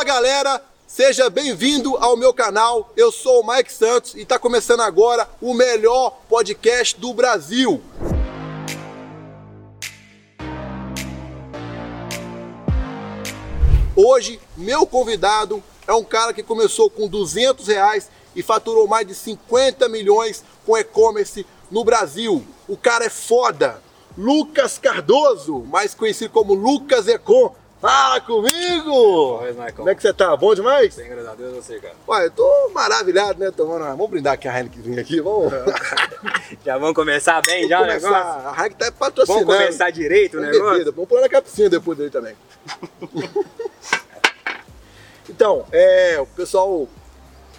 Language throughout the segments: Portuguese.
Fala galera, seja bem-vindo ao meu canal. Eu sou o Mike Santos e está começando agora o melhor podcast do Brasil. Hoje, meu convidado é um cara que começou com 200 reais e faturou mais de 50 milhões com e-commerce no Brasil. O cara é foda. Lucas Cardoso, mais conhecido como Lucas Econ. Fala comigo! Como é que você tá? Bom demais? Bem, graças a Deus, você, cara. Ué, eu tô maravilhado, né? Tomando uma... Vamos brindar aqui a Heineken aqui, vamos. já vamos começar bem, já vamos o negócio? A Heineken tá patrocinando. Vamos começar direito o Vamos negócio? bebida. Vamos pôr na capucinha depois dele também. então, é, o pessoal,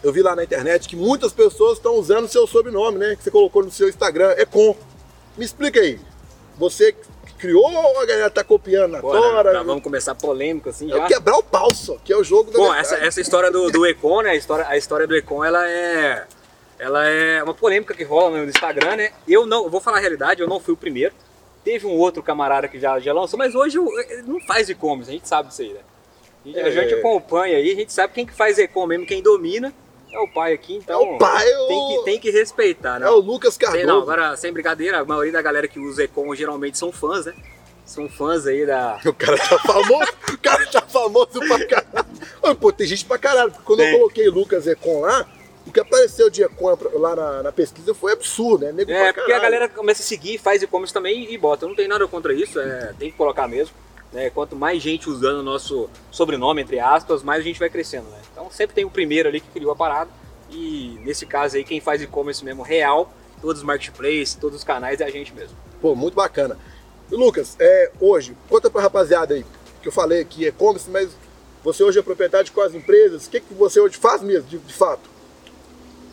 eu vi lá na internet que muitas pessoas estão usando seu sobrenome, né? Que você colocou no seu Instagram, é com. Me explica aí. Você criou ou a galera tá copiando na Bora, tora? já vamos começar polêmico assim É já. o quebrar o pau só, que é o jogo da Bom, essa, essa história do, do Econ, né? A história, a história do Econ, ela é. Ela é uma polêmica que rola no Instagram, né? Eu não, vou falar a realidade, eu não fui o primeiro. Teve um outro camarada que já, já lançou, mas hoje ele não faz e-commerce, a gente sabe disso aí, né? A gente, a É. gente acompanha aí, a gente sabe quem que faz Econ mesmo, quem domina é o pai aqui, então. É o pai, o- tem, que, tem que respeitar, né? É o Lucas Sei Cardoso. não, agora sem brincadeira, a maioria da galera que usa Econ geralmente são fãs, né? São fãs aí da. O cara tá famoso, o cara tá famoso pra caralho. Pô, tem gente pra caralho. porque Quando eu Tem. coloquei Lucas Econ lá, o que apareceu de Econ lá na, na pesquisa foi absurdo, né? Nego É, pra porque a galera começa a seguir, faz e-commerce também e bota. Eu não tenho nada contra isso, é, tem que colocar mesmo. Né? Quanto mais gente usando o nosso sobrenome, entre aspas, mais a gente vai crescendo. Né? Então sempre tem o primeiro ali que criou a parada. E nesse caso aí, quem faz e-commerce mesmo real, todos os marketplaces, todos os canais, é a gente mesmo. Pô, muito bacana. E Lucas, é, hoje, conta pra rapaziada aí, que eu falei aqui e-commerce, mas você hoje é proprietário de quais empresas? O que, que você hoje faz mesmo, de, de fato?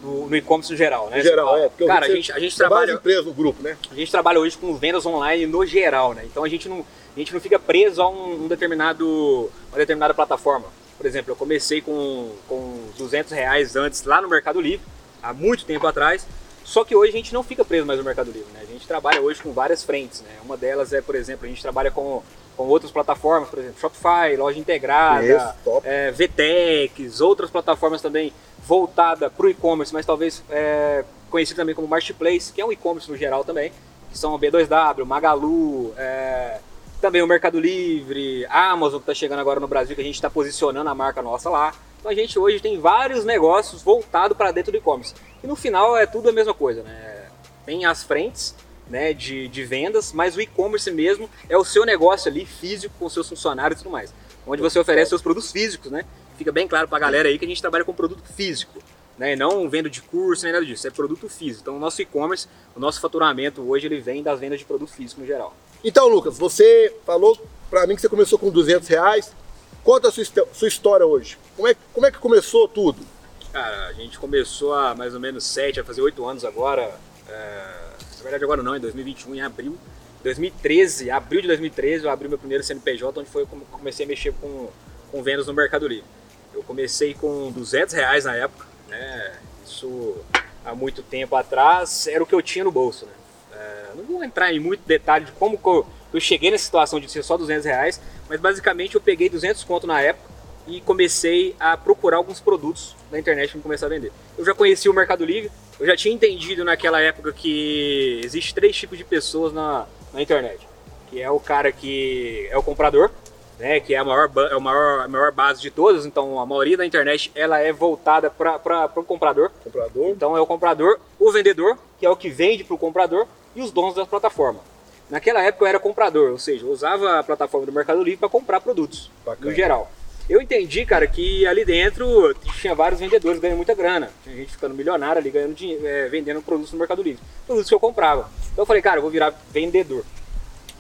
No, no e-commerce no geral, né? Em geral, é. Porque Cara, a gente, a gente trabalha. empresas no grupo, né? A gente trabalha hoje com vendas online no geral, né? Então a gente não, a gente não fica preso a um, um determinado, uma determinada plataforma. Por exemplo, eu comecei com, com 200 reais antes lá no Mercado Livre, há muito tempo atrás. Só que hoje a gente não fica preso mais no Mercado Livre, né? A gente trabalha hoje com várias frentes, né? Uma delas é, por exemplo, a gente trabalha com, com outras plataformas, por exemplo, Shopify, loja integrada, Isso, é, VTEX, outras plataformas também voltada para o e-commerce, mas talvez é, conhecido também como Marketplace, que é um e-commerce no geral também, que são o B2W, Magalu, é, também o Mercado Livre, a Amazon que está chegando agora no Brasil, que a gente está posicionando a marca nossa lá. Então a gente hoje tem vários negócios voltados para dentro do e-commerce. E no final é tudo a mesma coisa, né? Tem as frentes né, de, de vendas, mas o e-commerce mesmo é o seu negócio ali físico com seus funcionários e tudo mais. Onde você oferece seus produtos físicos, né? Fica bem claro pra galera aí que a gente trabalha com produto físico, né? Não venda de curso nem nada disso, é produto físico. Então o nosso e-commerce, o nosso faturamento hoje ele vem das vendas de produto físico no geral. Então, Lucas, você falou pra mim que você começou com 200 reais. Conta a sua, sua história hoje. Como é, como é que começou tudo? Cara, a gente começou há mais ou menos 7, vai fazer 8 anos agora. é, na verdade agora não, em 2021, em abril. 2013, abril de 2013, eu abri meu primeiro CNPJ, onde foi eu comecei a mexer com, com vendas no Mercado Livre. Eu comecei com 200 reais na época, né? Isso há muito tempo atrás era o que eu tinha no bolso, né? Não vou entrar em muito detalhe de como eu, cheguei nessa situação de ser só 200 reais, mas basicamente eu peguei 200 conto na época e comecei a procurar alguns produtos na internet para começar a vender. Eu já conhecia o Mercado Livre, eu já tinha entendido naquela época que existe três tipos de pessoas na, na internet, que é o cara que é o comprador, né, que é a maior, é o maior, a maior base de todas, então a maioria da internet ela é voltada para o comprador, Comprador? então é o comprador, o vendedor, que é o que vende para o comprador, e os donos da plataforma. Naquela época eu era comprador, ou seja, eu usava a plataforma do Mercado Livre para comprar produtos, Bacana. no geral. Eu entendi, cara, que ali dentro tinha vários vendedores ganhando muita grana. Tinha gente ficando milionária ali, ganhando dinheiro, é, vendendo produtos no Mercado Livre. Produtos que eu comprava. Então eu falei, cara, eu vou virar vendedor.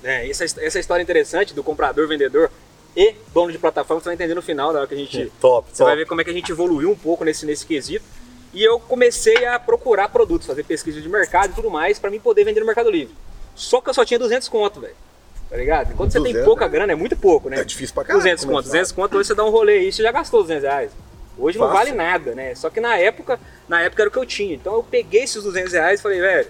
É, essa, essa história interessante do comprador, vendedor e dono de plataforma, você vai entender no final, da hora que a gente Top, você vai ver como é que a gente evoluiu um pouco nesse, nesse quesito. E eu comecei a procurar produtos, fazer pesquisa de mercado e tudo mais, para mim poder vender no Mercado Livre. Só que eu só tinha 200 conto, velho. Tá ligado? Quando você tem 200, pouca né? grana, é muito pouco, né? É difícil pra caralho 200 conto. começar. 200 conto, hoje você dá um rolê aí, você já gastou 200 reais. Hoje não Fácil. vale nada, né? Só que na época, na época era o que eu tinha. Então eu peguei esses 200 reais e falei, velho,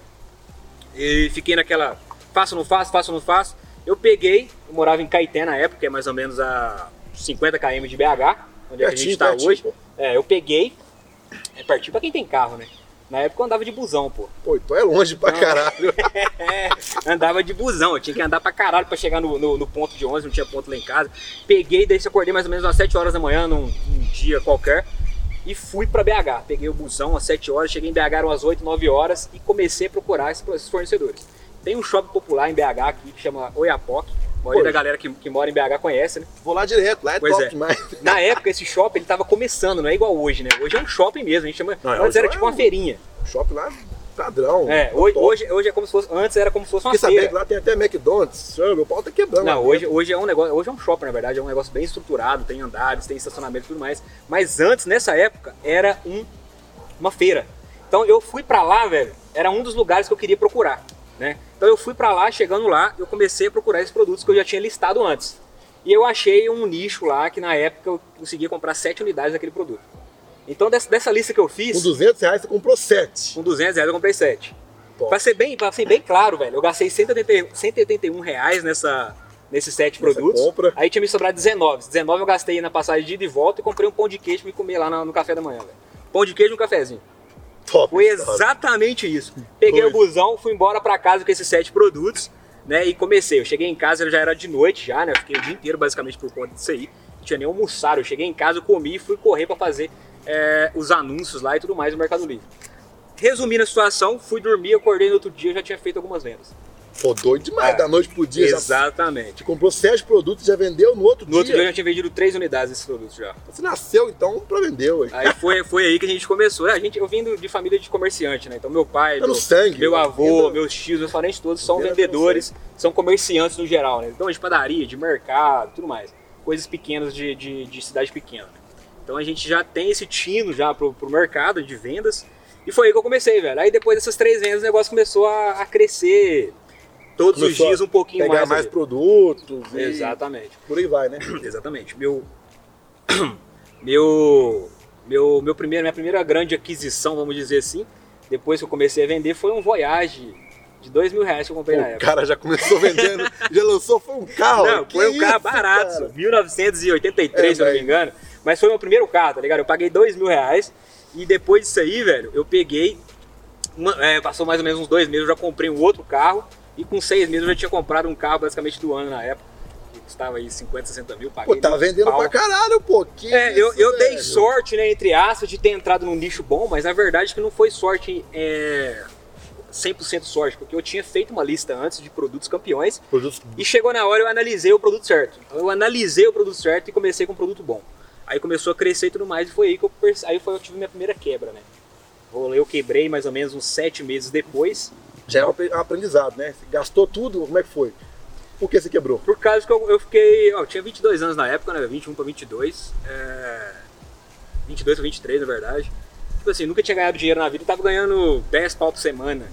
e fiquei naquela, faço ou não faço, faço ou não faço. Eu peguei, eu morava em Caeté na época, que é mais ou menos a 50 km de BH. onde é que a gente tá hoje. É, eu peguei. É pertinho pra quem tem carro, né? Na época eu andava de busão, pô. Pô, então é longe pra então, caralho. é, andava de busão, eu tinha que andar pra caralho pra chegar no, no, no, ponto de 11, não tinha ponto lá em casa. Peguei, daí eu acordei mais ou menos às 7 horas da manhã, num, num dia qualquer, e fui pra BH. Peguei o busão às 7 horas, cheguei em BH às 8, 9 horas e comecei a procurar esses fornecedores. Tem um shopping popular em BH aqui que chama Oiapoque, maioria da galera que, que mora em BH conhece, né? Vou lá direto, lá é pois top é. demais. Na época, esse shopping ele tava começando, não é igual hoje, né? Hoje é um shopping mesmo, a gente chama. Não, antes era tipo uma feirinha. Shopping lá padrão. É, hoje, hoje, hoje é como se fosse. Antes era como se fosse uma Fiquei feira. que lá tem até McDonald's. Meu pau tá quebrando. Não, hoje, hoje é um negócio. Hoje é um shopping, na verdade, é um negócio bem estruturado, tem andares, tem estacionamento e tudo mais. Mas antes, nessa época, era um, uma feira. Então eu fui pra lá, velho, era um dos lugares que eu queria procurar. Né? Então eu fui para lá, chegando lá, eu comecei a procurar esses produtos que eu já tinha listado antes. E eu achei um nicho lá que na época eu conseguia comprar 7 unidades daquele produto. Então dessa, dessa lista que eu fiz... Com 200 reais você comprou 7. Com 200 reais eu comprei 7. Para ser, bem, pra ser bem claro, velho, eu gastei 181, 181 reais nessa, nesses 7 produtos. Compra. Aí tinha me sobrado 19. 19 eu gastei na passagem de ida e volta e comprei um pão de queijo para comer lá no, no café da manhã, velho. Pão de queijo e um cafezinho. Top, Foi exatamente top. isso. Peguei o busão, fui embora para casa com esses sete produtos, né? E comecei. Eu cheguei em casa, já era de noite já, né? fiquei o dia inteiro basicamente por conta disso aí. Não tinha nem almoçado. Eu cheguei em casa, comi e fui correr para fazer é, os anúncios lá e tudo mais no Mercado Livre. Resumindo a situação, fui dormir, acordei no outro dia, já tinha feito algumas vendas. Pô, doido demais, é, da noite pro dia. Exatamente. Já, comprou sete produtos e já vendeu no outro no dia? No outro dia eu já tinha vendido três unidades desses produtos já. Você nasceu então pra vender, ué. Aí foi, foi aí que a gente começou. É, a gente, eu vim de família de comerciante, né? Então meu pai, meu, sangue, meu avô, meus tios, meus parentes todos são vendedores, são comerciantes no geral, né? Então de padaria, de mercado, tudo mais. Coisas pequenas de, de, de cidade pequena. Né? Então a gente já tem esse tino já pro, pro mercado de vendas. E foi aí que eu comecei, velho. Aí depois dessas três vendas o negócio começou a, a crescer todos os dias um pouquinho pegar mais. mais produtos. Exatamente. Por aí vai, né? Exatamente. Meu, meu, meu, meu primeiro, minha primeira grande aquisição, vamos dizer assim, depois que eu comecei a vender, foi um Voyage de dois mil reais que eu comprei Pô, na época. O cara já começou vendendo, já lançou, foi um carro. Não, que foi um carro barato, cara? 1983, é, se eu não me engano. Mas foi meu primeiro carro, tá ligado? Eu paguei dois mil reais e depois disso aí, velho, eu peguei. Uma, é, passou mais ou menos uns dois meses, eu já comprei um outro carro e com seis meses eu já tinha comprado um carro basicamente do ano na época. Que custava aí 50, 60 mil. Paguei pô, tá vendendo pau. pra caralho, pô. Que é, isso, eu, eu dei sorte, né, entre aspas, de ter entrado num nicho bom, mas a verdade é que não foi sorte. É... 100% sorte, porque eu tinha feito uma lista antes de produtos campeões produtos... e chegou na hora eu analisei o produto certo. Eu analisei o produto certo e comecei com um produto bom. Aí começou a crescer e tudo mais e foi aí que eu, aí foi, eu tive minha primeira quebra, né? Eu quebrei mais ou menos uns sete meses depois já é um aprendizado, né? Você gastou tudo, como é que foi? Por que você quebrou? Por causa que eu, eu fiquei. Ó, eu tinha 22 anos na época, né? 21 para 22. É, 22 para 23, na verdade. Tipo assim, nunca tinha ganhado dinheiro na vida, tava ganhando 10 pau por semana.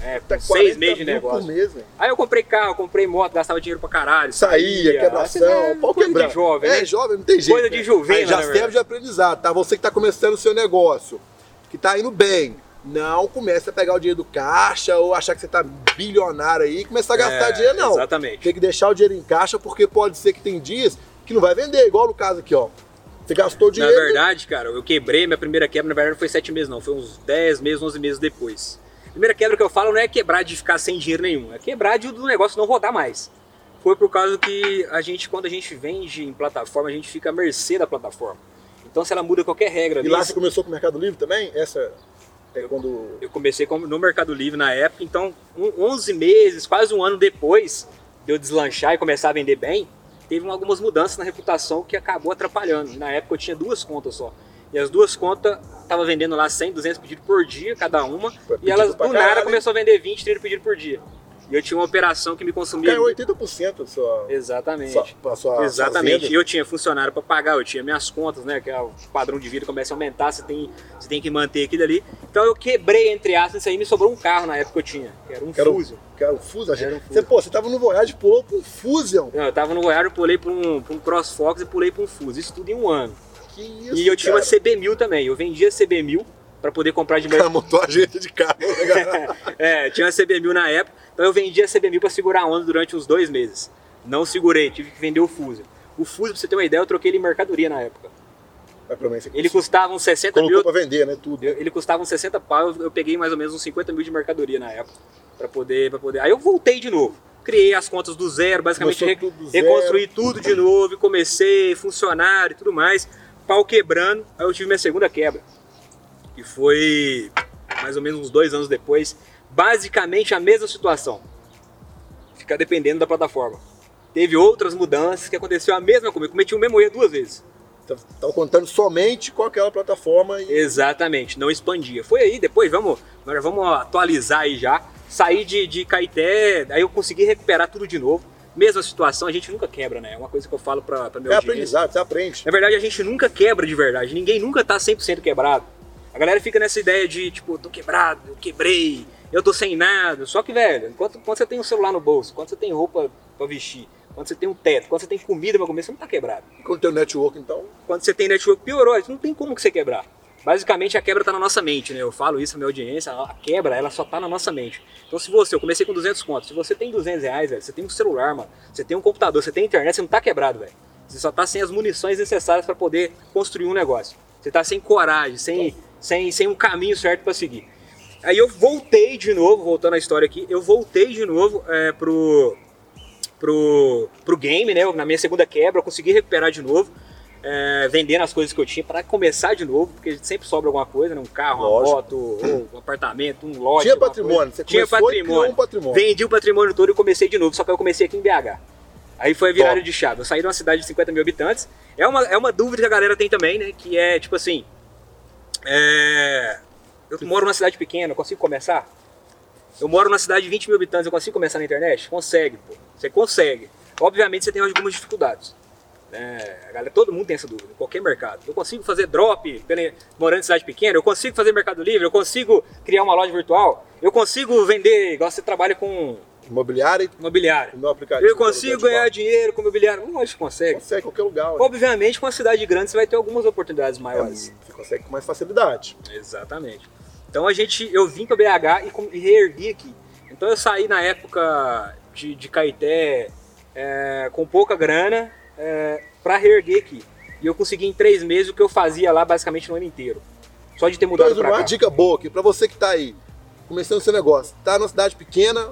É, com 6 meses de negócio. Mês, Aí eu comprei carro, comprei moto, gastava dinheiro pra caralho. Saía, saía quebração, é, pau quebrar. de jovem, É, né? jovem, não tem jeito. Coisa de jovem, Já serve de aprendizado, tá? Você que tá começando o seu negócio, que tá indo bem não comece a pegar o dinheiro do caixa ou achar que você tá bilionário aí e começar a gastar é, dinheiro, não. Exatamente. Tem que deixar o dinheiro em caixa porque pode ser que tem dias que não vai vender, igual no caso aqui, ó. Você gastou dinheiro. Na verdade, cara, eu quebrei, minha primeira quebra, na verdade, não foi sete meses, não. Foi uns 10 meses, 11 meses depois. A primeira quebra que eu falo não é quebrar de ficar sem dinheiro nenhum, é quebrar de do negócio não rodar mais. Foi por causa que a gente, quando a gente vende em plataforma, a gente fica à mercê da plataforma. Então, se ela muda qualquer regra. E lá você começou com o Mercado Livre também? Essa é quando... Eu comecei no Mercado Livre na época, então um, 11 meses, quase um ano depois de eu deslanchar e começar a vender bem, teve algumas mudanças na reputação que acabou atrapalhando. Na época eu tinha duas contas só. E as duas contas estavam vendendo lá 100, 200 pedidos por dia, cada uma. e elas do nada começou a vender 20, 30 pedidos por dia. E eu tinha uma operação que me consumia. Caiu 80% a sua. Exatamente. Sua, sua, Exatamente. E eu tinha funcionário para pagar, eu tinha minhas contas, né? Que é o padrão de vida começa a aumentar, você tem, você tem que manter aquilo ali. Então eu quebrei, entre aspas, isso aí me sobrou um carro na época que eu tinha, que era um que era Fusion. Que era um Fusion? Era um Fusion. Você, pô, você tava no Voyage e pulou pra um Fusion. Não, eu tava no Voyage, pulei pra um, pra um CrossFox e pulei pra um Fusion. Isso tudo em um ano. Que isso, E eu tinha cara. uma CB1000 também. Eu vendia CB1000 para poder comprar de mercado. montou a agência de carro. Né, é, tinha uma CB1000 na época, então eu vendia a CB1000 para segurar a onda durante uns dois meses. Não segurei, tive que vender o Fusion. O Fusion, pra você ter uma ideia, eu troquei ele em mercadoria na época. Mas Ele custava uns 60 colocou mil. pra vender, né? Tudo. eu- Ele custava uns 60 pau, eu- eu peguei mais ou menos uns 50 mil de mercadoria na época. Pra poder, pra poder. Aí eu voltei de novo. Criei as contas do zero, basicamente re- tudo zero. reconstruí tudo de novo, e comecei, funcionário e tudo mais. Pau quebrando, aí eu tive minha segunda quebra. Que foi mais ou menos uns dois anos depois. Basicamente a mesma situação. Ficar dependendo da plataforma. Teve outras mudanças que aconteceu a mesma. Eu cometi o mesmo erro duas vezes. Tava tava contando somente com aquela plataforma e Exatamente, não expandia. Foi aí, depois vamos, agora vamos atualizar aí já. Saí de, de Caeté, aí eu consegui recuperar tudo de novo. Mesma situação, a gente nunca quebra, né? É uma coisa que eu falo pra, pra meu é aprendizado, você aprende. Na verdade, a gente nunca quebra de verdade. Ninguém nunca tá 100% quebrado. A galera fica nessa ideia de, tipo, tô quebrado, eu quebrei, eu tô sem nada. Só que, velho, enquanto, quando você tem um celular no bolso, quando você tem roupa pra vestir, quando você tem um teto, quando você tem comida pra comer, você não tá quebrado. E quando tem o network, então, Quando você tem network, piorou. Não tem como que você quebrar. Basicamente, a quebra tá na nossa mente, né? Eu falo isso na minha audiência, a quebra, ela só tá na nossa mente. Então, se você, eu comecei com 200 contos, se você tem 200 reais, velho, você tem um celular, mano, você tem um computador, você tem internet, você não tá quebrado, velho. Você só tá sem as munições necessárias para poder construir um negócio. Você tá sem coragem, sem, sem, sem um caminho certo para seguir. Aí eu voltei de novo, voltando à história aqui, eu voltei de novo é, pro, pro, pro game, né? Na minha segunda quebra, eu consegui recuperar de novo, é, vendendo as coisas que eu tinha para começar de novo, porque sempre sobra alguma coisa, né? Um carro, uma Lógico. moto, ou um apartamento, um lote. tinha patrimônio. coisa. Você Tinha patrimônio. um patrimônio. Vendi o patrimônio todo e comecei de novo, só que eu comecei aqui em BH. Aí foi a virada Top. de chave. Eu saí de uma cidade de 50 mil habitantes. É uma, é uma dúvida que a galera tem também, né? Que é tipo assim. É, Eu moro numa cidade pequena, consigo começar? Eu moro numa cidade de 20 mil habitantes, eu consigo começar na internet? Consegue, pô. Você consegue. Obviamente você tem algumas dificuldades. É, galera, todo mundo tem essa dúvida, qualquer mercado. Eu consigo fazer drop pela- morando em cidade pequena, eu consigo fazer mercado livre, eu consigo criar uma loja virtual, eu consigo vender, igual você trabalha com Imobiliária e imobiliário. no aplicativo. Eu consigo ganhar dinheiro com imobiliário? Não, acho que consegue. Consegue em qualquer lugar. ué. Obviamente, com uma cidade grande, você vai ter algumas oportunidades É, maiores. Você consegue com mais facilidade. Exatamente. Então a gente, eu vim para BH e, com- reergui aqui. Então eu saí na época de, de Caeté é, com pouca grana é, para reerguer aqui. E eu consegui em três meses o que eu fazia lá basicamente no ano inteiro. Só de ter mudado Então, para uma cá. dica boa aqui, pra você que tá aí, começando seu negócio, tá numa cidade pequena,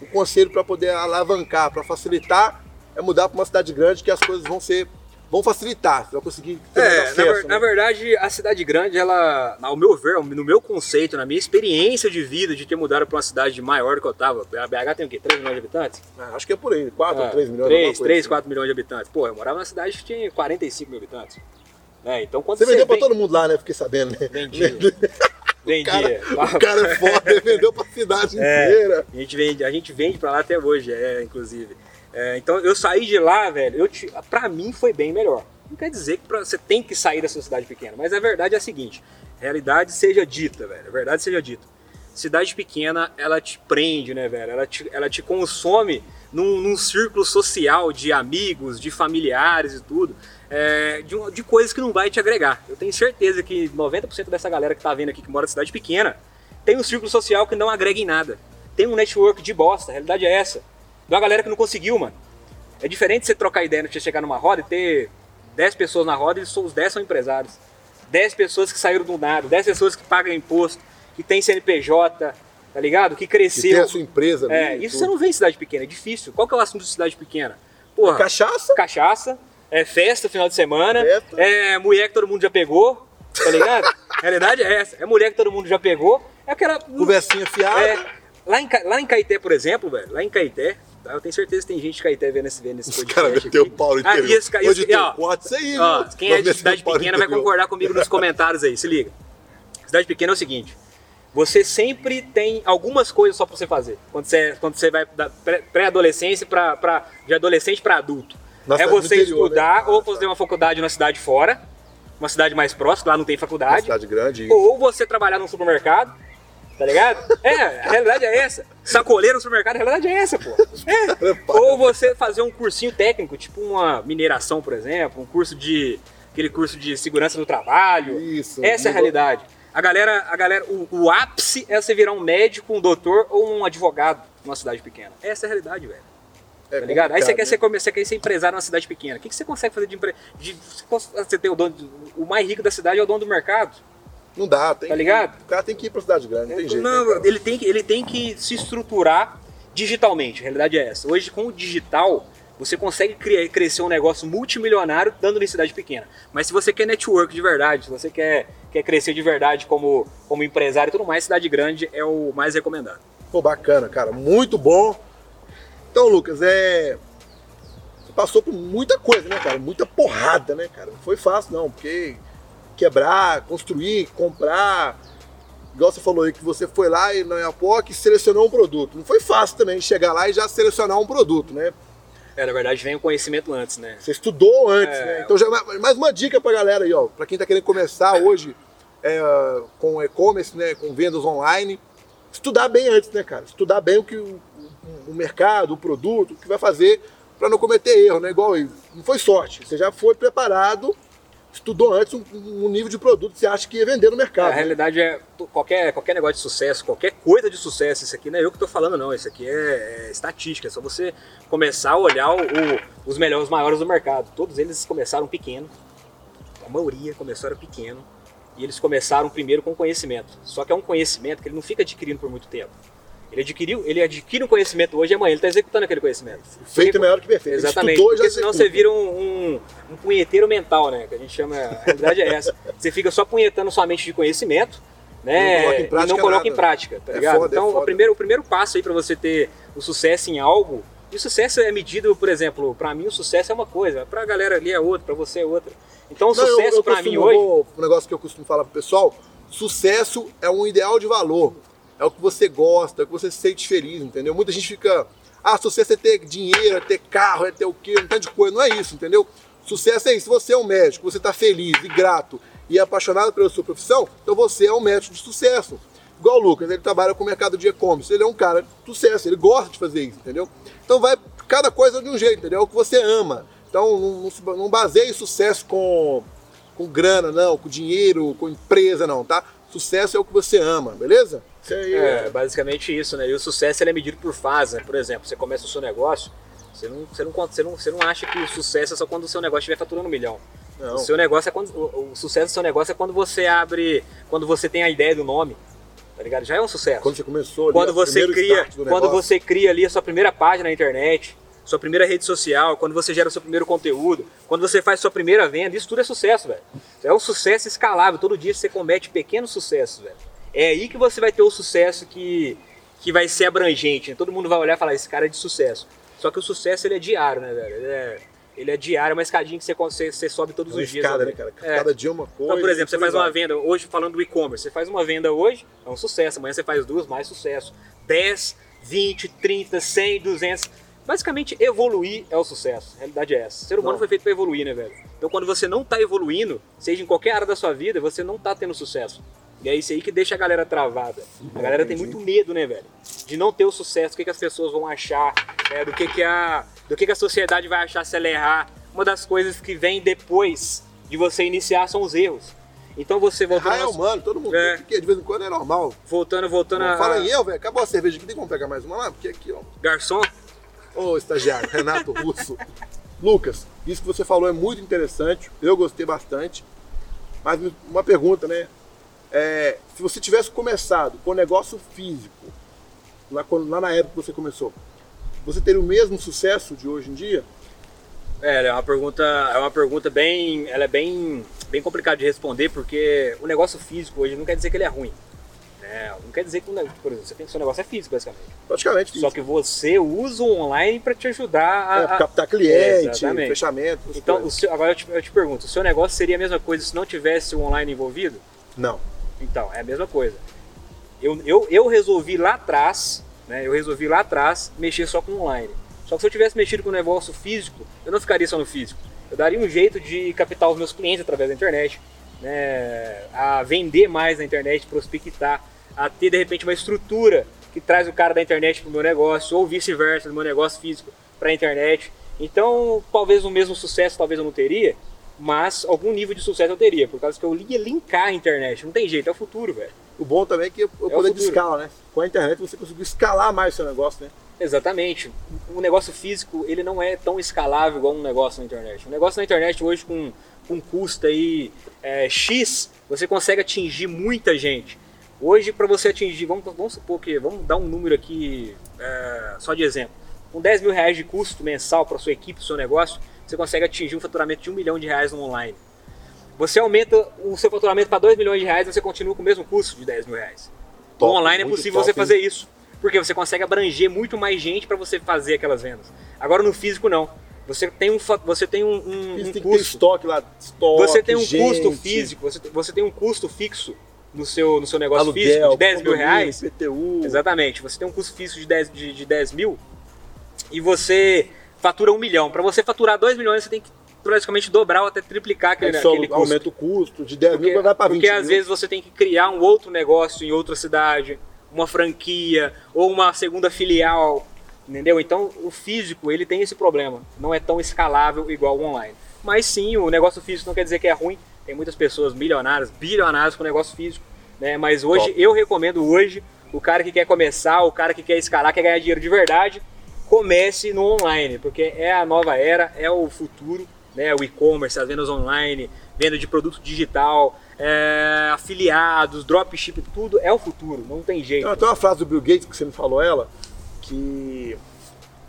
o conselho para poder alavancar, para facilitar, é mudar para uma cidade grande que as coisas vão ser, vão facilitar, você vai conseguir ter É, na, acesso. ver- né? na verdade, a cidade grande, ela, ao meu ver, no meu conceito, na minha experiência de vida de ter mudado para uma cidade maior do que eu tava, a BH tem o quê? 3 milhões de habitantes? Ah, acho que é por aí, 4 ou 3 milhões. 3, alguma coisa 3, assim. 4 milhões de habitantes. Pô, eu morava numa cidade que tinha 45 mil habitantes. É, então quando Você você, vendeu para vem- todo mundo lá, né? Fiquei sabendo, né? Vendia. Vendia. Cara, o cara é foda, vendeu pra cidade É. inteira. A gente vende, a gente vende pra lá até hoje, é, inclusive. É, então eu saí de lá, velho, eu te, pra mim foi bem melhor. Não quer dizer que pra- você tem que sair da sua cidade pequena, mas a verdade é a seguinte: realidade seja dita, velho. A verdade seja dita. Cidade pequena, ela te prende, né, velho? Ela te, ela te consome num, num círculo social de amigos, de familiares e tudo, é, de, de coisas que não vai te agregar. Eu tenho certeza que 90% dessa galera que tá vendo aqui que mora em cidade pequena tem um círculo social que não agrega em nada. Tem um network de bosta, a realidade é essa. De uma galera que não conseguiu, mano. É diferente você trocar ideia, você chegar numa roda e ter 10 pessoas na roda e os 10 são empresários. 10 pessoas que saíram do nada, 10 pessoas que pagam imposto, que tem CNPJ, tá ligado? Que Que tem cresceu. a sua empresa. É, isso tudo. você não vê em cidade pequena, é difícil. Qual que é o assunto de cidade pequena? Porra, Cachaça? cachaça, é festa final de semana, Festa. é mulher que todo mundo já pegou, tá ligado? a realidade é essa, é mulher que todo mundo já pegou, é aquela... Conversinha fiada. É, lá, em, lá em Caeté, por exemplo, velho, lá em Caeté, tá? eu tenho certeza que tem gente de Caeté vendo esse, vendo esse podcast caras meteu o aqui. pau no Ah, esse Hoje esse- ó, aí, Ó, viu? quem é de cidade pequena vai concordar comigo nos comentários aí, se liga. Cidade pequena é o seguinte, você sempre tem algumas coisas só pra você fazer. Quando você, quando você vai da pré- pré-adolescência para pra de adolescente para adulto. É você interior, estudar né? ou fazer tá. uma faculdade na cidade fora, uma cidade mais próxima, lá não tem Uma faculdade. cidade grande. Ou você trabalhar num supermercado, tá ligado? É, a realidade é essa. Sacoleiro no supermercado, a realidade é essa, pô. É. Ou você fazer um cursinho técnico, tipo uma mineração, por exemplo, um curso de. aquele curso de segurança do trabalho. Isso. Essa é a realidade. A galera, a galera, o, o ápice é você virar um médico, um doutor ou um advogado numa cidade pequena. Essa é a realidade, velho. É tá ligado? Aí você quer, ser, come- você quer ser empresário numa cidade pequena. O que, que você consegue fazer de empresa? Você tem o dono, o mais rico da cidade é o dono do mercado. Não dá, tem Tá que- ligado? o cara tem que ir pra cidade grande, não tem jeito. Não, né, ele, tem que, ele tem que se estruturar digitalmente. A realidade é essa. Hoje, com o digital, você consegue criar, crescer um negócio multimilionário dando em cidade pequena. Mas se você quer network de verdade, se você quer, quer crescer de verdade como, como empresário e tudo mais, cidade grande é o mais recomendado. Pô, bacana, cara. Muito bom. Então, Lucas, é. Você passou por muita coisa, né, cara? Muita porrada, né, cara? Não foi fácil, não, porque quebrar, construir, comprar. Igual você falou aí que você foi lá e na Iapoc selecionou um produto. Não foi fácil também chegar lá e já selecionar um produto, né? É, na verdade, vem o conhecimento antes, né? Você estudou antes, É. né? Então já mais uma dica pra galera aí, ó. Pra quem tá querendo começar hoje é, com e-commerce, né? Com vendas online. Estudar bem antes, né, cara? Estudar bem o que o, o- mercado, o produto, o que vai fazer pra não cometer erro, né? Igual. Não foi sorte. Você já foi preparado, estudou antes um, um nível de produto que você acha que ia vender no A mercado. né? realidade é qualquer, qualquer negócio de sucesso, qualquer coisa de sucesso, isso aqui não é eu que estou falando, não. Isso aqui é, é estatística. É só você começar a olhar o- o- os melhores, os maiores do mercado. Todos eles começaram pequeno. A maioria começaram pequeno. E eles começaram primeiro com conhecimento. Só que é um conhecimento que ele não fica adquirindo por muito tempo. Ele adquiriu, ele adquire um conhecimento hoje e amanhã ele está executando aquele conhecimento. Feito é Porque- melhor que perfeito. Exatamente, Estudou, e porque senão executa. você vira um, um, um punheteiro mental, né? Que a gente chama. A realidade é essa. Você fica só punhetando sua mente de conhecimento, né? Não coloca em e prática não coloca nada. em prática, tá É ligado? foda, é então, o, primeiro, o primeiro passo aí para você ter o sucesso em algo. E o sucesso é medido, por exemplo, para mim o sucesso é uma coisa, pra galera ali é outra, pra você é outra. Então o Não, sucesso costumo- mim hoje. Um negócio que eu costumo falar pro pessoal: sucesso é um ideal de valor. É o que você gosta, é o que você se sente feliz, entendeu? Muita gente fica. Ah, sucesso é ter dinheiro, é ter carro, é ter o quê? Um tanto de coisa. Não é isso, entendeu? Sucesso é isso. Você é um médico, você tá feliz e grato e apaixonado pela sua profissão, então você é um médico de sucesso. Igual o Lucas, ele trabalha com o mercado de e-commerce. Ele é um cara de sucesso, ele gosta de fazer isso, entendeu? Então vai cada coisa de um jeito, entendeu? É o que você ama. Então não, não baseie sucesso com, com grana, não, com dinheiro, com empresa, não, tá? Sucesso é o que você ama, beleza? Isso aí É, basicamente isso, né? E o sucesso ele é medido por fase, né? Por exemplo, você começa o seu negócio, você não, você não, você não, você não acha que o sucesso é só quando o seu negócio estiver faturando um milhão. Não. O seu negócio é quando. O, o sucesso do seu negócio é quando você abre. Quando você tem a ideia do nome. Tá ligado? Já é um sucesso. Quando você começou ali, Quando você cria. Quando você cria ali a sua primeira página na internet, sua primeira rede social, quando você gera o seu primeiro conteúdo, quando você faz sua primeira venda, isso tudo é sucesso, velho. É um sucesso escalável. Todo dia você comete pequenos sucessos, velho. É aí que você vai ter o sucesso que, que vai ser abrangente. né? Todo mundo vai olhar e falar, esse cara é de sucesso. Só que o sucesso ele é diário, né, velho? Ele é, ele é diário, é uma escadinha que você, você, você sobe todos É uma os dias. escada, né? cara? É. Cada dia uma coisa. Então, por exemplo, você faz uma venda, hoje falando do e-commerce, você faz uma venda hoje, é um sucesso, amanhã você faz duas, mais sucesso. 10, 20, 30, 100, 200. Basicamente, evoluir é o sucesso. A realidade é essa. O ser humano Não. foi feito para evoluir, né, velho? Então, quando você não tá evoluindo, seja em qualquer área da sua vida, você não tá tendo sucesso. E é isso aí que deixa a galera travada. A galera tem muito medo, né, velho? De não ter o sucesso, o que, que as pessoas vão achar, né? do, que, que, a, do que, que a sociedade vai achar se ela errar. Uma das coisas que vem depois de você iniciar são os erros. Então você voltando, Ah, é ao nosso- humano, todo mundo. É. Porque de vez em quando é normal. voltando, voltando Não a, fala em eu, velho. Acabou a cerveja aqui, tem como pegar mais uma lá? Porque aqui, ó. garçom, Ô, estagiário, Renato Russo. Lucas, isso que você falou é muito interessante. Eu gostei bastante. Mas uma pergunta, né? É, se você tivesse começado com negócio físico, lá, quando- lá na época que você começou, você teria o mesmo sucesso de hoje em dia? É, é uma pergunta, é uma pergunta bem, ela é bem, bem complicada de responder porque o negócio físico hoje não quer dizer que ele é ruim. né? Não quer dizer que, o ne- por exemplo, você o seu negócio é físico, basicamente. Praticamente. Só que você usa o online para te ajudar a, é, a- captar cliente, Exatamente. fechamento. Então, seu- agora eu te, eu te pergunto, o seu negócio seria a mesma coisa se não tivesse o online envolvido? Não. Então, é a mesma coisa. Eu, eu, eu resolvi lá atrás, né? Eu resolvi lá atrás mexer só com online. Só que se eu tivesse mexido com o negócio físico, eu não ficaria só no físico. Eu daria um jeito de captar os meus clientes através da internet, né? A vender mais na internet, prospectar, a ter de repente uma estrutura que traz o cara da internet para o meu negócio, ou vice-versa, do meu negócio físico para a internet. Então, talvez o mesmo sucesso, talvez eu não teria, mas algum nível de sucesso eu teria, por causa que eu ia linkar a internet. Não tem jeito, é o futuro, velho. O bom também é que eu o poder de escala, né? Com a internet você conseguiu escalar mais o seu negócio, né? Exatamente. O negócio físico, ele não é tão escalável igual um negócio na internet. Um negócio na internet hoje com, com custo aí é, X, você consegue atingir muita gente. Hoje, para você atingir, vamos, vamos supor que, vamos dar um número aqui, é, só de exemplo. Com 10 mil reais de custo mensal para sua equipe, seu negócio, você consegue atingir um faturamento de um milhão de reais no online. Você aumenta o seu faturamento para 2 milhões de reais e você continua com o mesmo custo de 10 mil reais. Top, no online é possível top, você fazer isso. Porque você consegue abranger muito mais gente para você fazer aquelas vendas. Agora no físico não. Você tem um, você tem um, um, um tem custo. estoque lá, estoque, Você tem um gente. custo físico, você, você tem um custo fixo no seu, no seu negócio Aluguel, físico de 10 mil reais. PTU. Exatamente. Você tem um custo fixo de 10, de, de 10 mil e você fatura um milhão. Para você faturar 2 milhões, você tem que praticamente dobrar ou até triplicar aquele, é só aquele custo. aumenta o custo de 10 porque, mil vai para 20 Porque às vezes você tem que criar um outro negócio em outra cidade, uma franquia ou uma segunda filial, entendeu? Então o físico ele tem esse problema, não é tão escalável igual o online. Mas sim, o negócio físico não quer dizer que é ruim. Tem muitas pessoas milionárias, bilionárias com negócio físico, né? Mas hoje Top. eu recomendo hoje o cara que quer começar, o cara que quer escalar, quer ganhar dinheiro de verdade, comece no online, porque é a nova era, é o futuro, né? O e-commerce, as vendas online, venda de produto digital, é, afiliados, dropship, tudo é o futuro, não tem jeito. Tem uma frase do Bill Gates que você me falou ela, que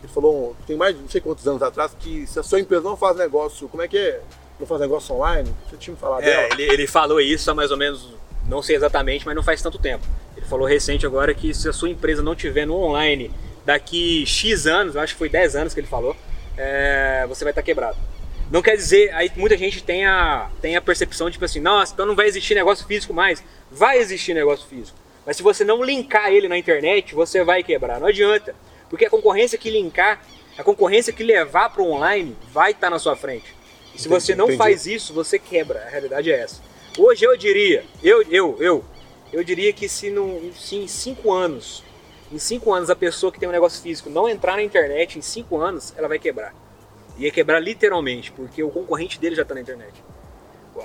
ele falou, tem mais de não sei quantos anos atrás, que se a sua empresa não faz negócio, como é que é? Não faz negócio online? Você tinha me falado é, dela? Ele, ele falou isso há mais ou menos, não sei exatamente, mas não faz tanto tempo. Ele falou recente agora que se a sua empresa não tiver no online daqui X anos, acho que foi 10 anos que ele falou, é, você vai estar quebrado. Não quer dizer, aí muita gente tem a, tem a percepção de tipo assim, nossa, então não vai existir negócio físico mais. Vai existir negócio físico. Mas se você não linkar ele na internet, você vai quebrar. Não adianta. Porque a concorrência que linkar, a concorrência que levar para o online vai estar tá na sua frente. E se entendi, você não entendi. faz isso, você quebra. A realidade é essa. Hoje eu diria, eu, eu, eu, eu diria que se, no, se em cinco anos, em cinco anos a pessoa que tem um negócio físico não entrar na internet, em cinco anos ela vai quebrar. Ia quebrar literalmente, porque o concorrente dele já está na internet.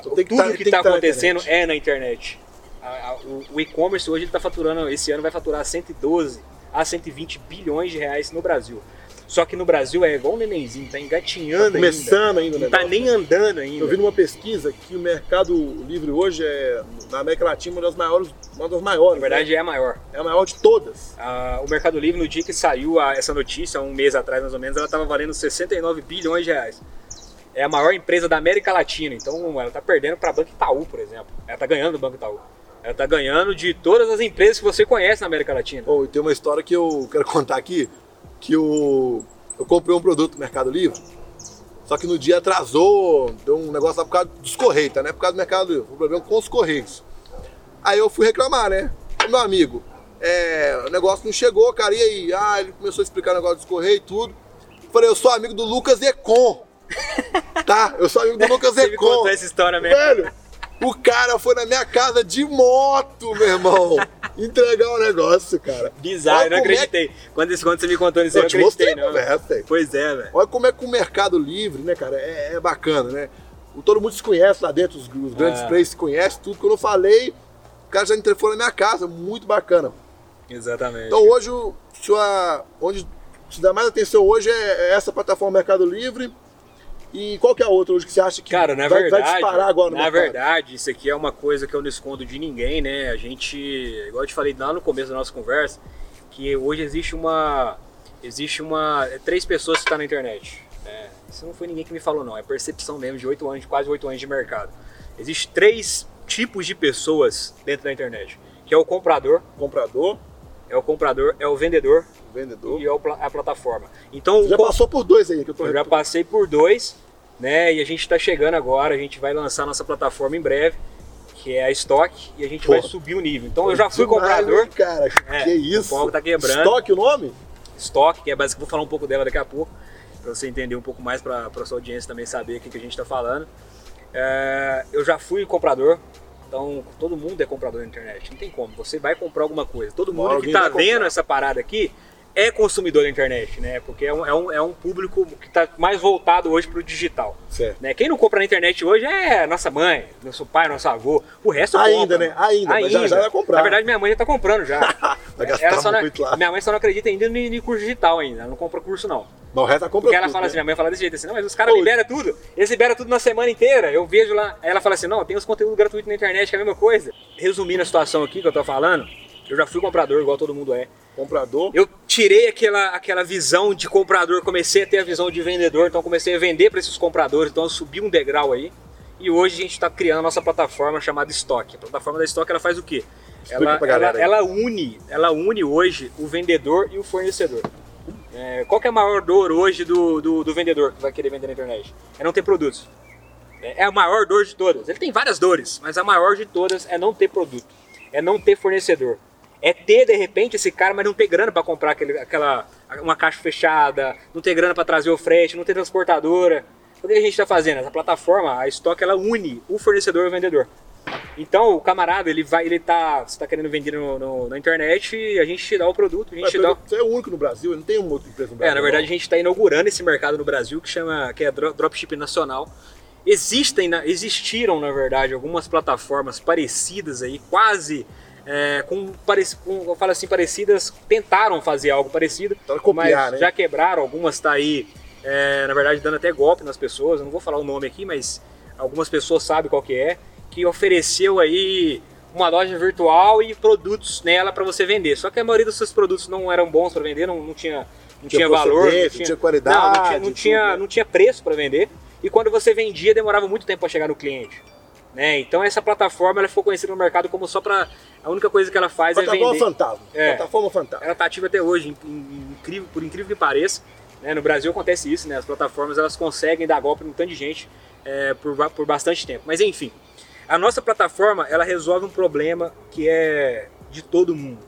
Tudo que está tá, tá acontecendo na é na internet. A, a, o, o e-commerce hoje está faturando, esse ano vai faturar 112 a 120 bilhões de reais no Brasil. Só que no Brasil é igual um nenenzinho, tá engatinhando tá começando ainda. ainda não tá nem andando ainda. Eu vi numa pesquisa que o mercado livre hoje é, na América Latina, uma das maiores. Uma das maiores na verdade, né? é a maior. É a maior de todas. Ah, o Mercado Livre, no dia que saiu a, essa notícia, um mês atrás mais ou menos, ela estava valendo 69 bilhões de reais. É a maior empresa da América Latina, então ela está perdendo para a Banco Itaú, por exemplo. Ela está ganhando do Banco Itaú. Ela está ganhando de todas as empresas que você conhece na América Latina. Oh, e tem uma história que eu quero contar aqui, que o eu comprei um produto no Mercado Livre, só que no dia atrasou, deu um negócio lá por causa dos Correios, tá? Não é por causa do Mercado Livre, foi um problema com os Correios. Aí eu fui reclamar, né? Meu amigo, é, o negócio não chegou, cara, e aí? Ah, ele começou a explicar o negócio dos Correios e tudo. Falei, eu sou amigo do Lucas Econ. tá? Eu sou amigo do Lucas Econ. Me contou essa história mesmo. Velho, o cara foi na minha casa de moto, meu irmão. Entregar o um negócio, cara. Bizarro, Olha eu não é acreditei. É... Quando, quando você me contou isso, eu, eu não acreditei, não. Conversa, pois é, velho. Olha como é que o Mercado Livre, né, cara, é, é bacana, né? Todo mundo se conhece lá dentro, os, os grandes é. players se conhecem, tudo. Quando eu falei, o cara já entrou na minha casa, muito bacana. Exatamente. Então hoje, sua, onde se dá mais atenção hoje é essa plataforma Mercado Livre e qual que é a outra hoje que você acha que Cara, na vai, verdade, vai disparar agora no Na mercado? verdade, isso aqui é uma coisa que eu não escondo de ninguém, né? A gente, igual eu te falei lá no começo da nossa conversa, que hoje existe uma. Existe uma. É, três pessoas que estão tá na internet. Né? Isso não foi ninguém que me falou, não. É percepção mesmo de oito anos, de quase oito anos de mercado. Existem três tipos de pessoas dentro da internet. Que é o comprador. Comprador. É o comprador, é o vendedor. vendedor. E é a plataforma. Então, Você já passou por dois aí que eu tô Eu já passei por dois né? E a gente está chegando agora, a gente vai lançar nossa plataforma em breve, que é a Stock, e a gente Pô, vai subir o nível. Então eu já fui comprador. Cara, é, que isso? O tá quebrando. Stock o nome? Stock, que é basicamente, vou falar um pouco dela daqui a pouco, para você entender um pouco mais, para a sua audiência também saber o que, que a gente está falando. É, eu já fui comprador, então todo mundo é comprador na internet, não tem como. Você vai comprar alguma coisa. Todo mundo que está vendo essa parada aqui é consumidor da internet, né? Porque é um, é um, é um público que está mais voltado hoje para o digital. Certo. Né? Quem não compra na internet hoje é nossa mãe, nosso pai, nosso avô. O resto Ainda, compra. né? Ainda, mas já- já vai comprar. Na verdade, minha mãe já está comprando já. Vai gastar só não- muito lá. Minha mãe só não acredita ainda em em curso digital ainda. Ela não compra curso, não. Mas o resto compra Porque ela tudo, fala né? assim, minha mãe fala desse jeito assim, não, mas os caras liberam tudo. Eles liberam tudo na semana inteira. Eu vejo lá. Aí ela fala assim, não, tem os conteúdos gratuitos na internet, que é a mesma coisa. Resumindo a situação aqui que eu tô falando, eu já fui comprador, igual todo mundo é. Comprador. Eu tirei aquela, aquela visão de comprador, comecei a ter a visão de vendedor, então comecei a vender para esses compradores, então eu subi um degrau aí. E hoje a gente está criando a nossa plataforma chamada Stock. A plataforma da Stock ela faz o quê? Ela, ela, ela une, ela une hoje o vendedor e o fornecedor. É, qual é a maior dor hoje do, do, do vendedor que vai querer vender na internet? É não ter produtos. É é a maior dor de todas. Ele tem várias dores, mas a maior de todas é não ter produto. É não ter fornecedor. É ter, de repente, esse cara, mas não ter grana para comprar aquele, aquela, uma caixa fechada, não ter grana para trazer o frete, não ter transportadora. O que a gente está fazendo? Essa plataforma, a Stock, ela une o fornecedor e o vendedor. Então, o camarada, ele vai, ele tá, você tá querendo vender no, no- na internet e a gente te dá o produto, a gente Mas, te dá... Você é o único no Brasil, não tem uma outra empresa no É, Brasil. na verdade a não. gente está inaugurando esse mercado no Brasil que chama que é dro- dropship nacional. Existem, existiram na verdade algumas plataformas parecidas aí, quase é, com, com eu falo assim parecidas, tentaram fazer algo parecido, Tentaram copiar, mas né? já quebraram. Algumas tá aí, é, na verdade dando até golpe nas pessoas. Eu não vou falar o nome aqui, mas algumas pessoas sabem qual que é, que ofereceu aí uma loja virtual e produtos nela para você vender. Só que a maioria dos seus produtos não eram bons para vender, não, não tinha não Tinha tinha, valor, não tinha, tinha qualidade, não, não tinha, não tinha, né? não tinha preço para vender. E quando você vendia, demorava muito tempo para chegar no cliente. Né? Então essa plataforma ela ficou conhecida no mercado como só para a única coisa que ela faz é Plataforma vender. fantasma. É. Plataforma fantasma. Ela está ativa até hoje, in- in- incrível, por incrível que pareça. né? No Brasil acontece isso, né? As plataformas elas conseguem dar golpe em um tanto de gente é, por, por bastante tempo. Mas enfim, a nossa plataforma ela resolve um problema que é de todo mundo.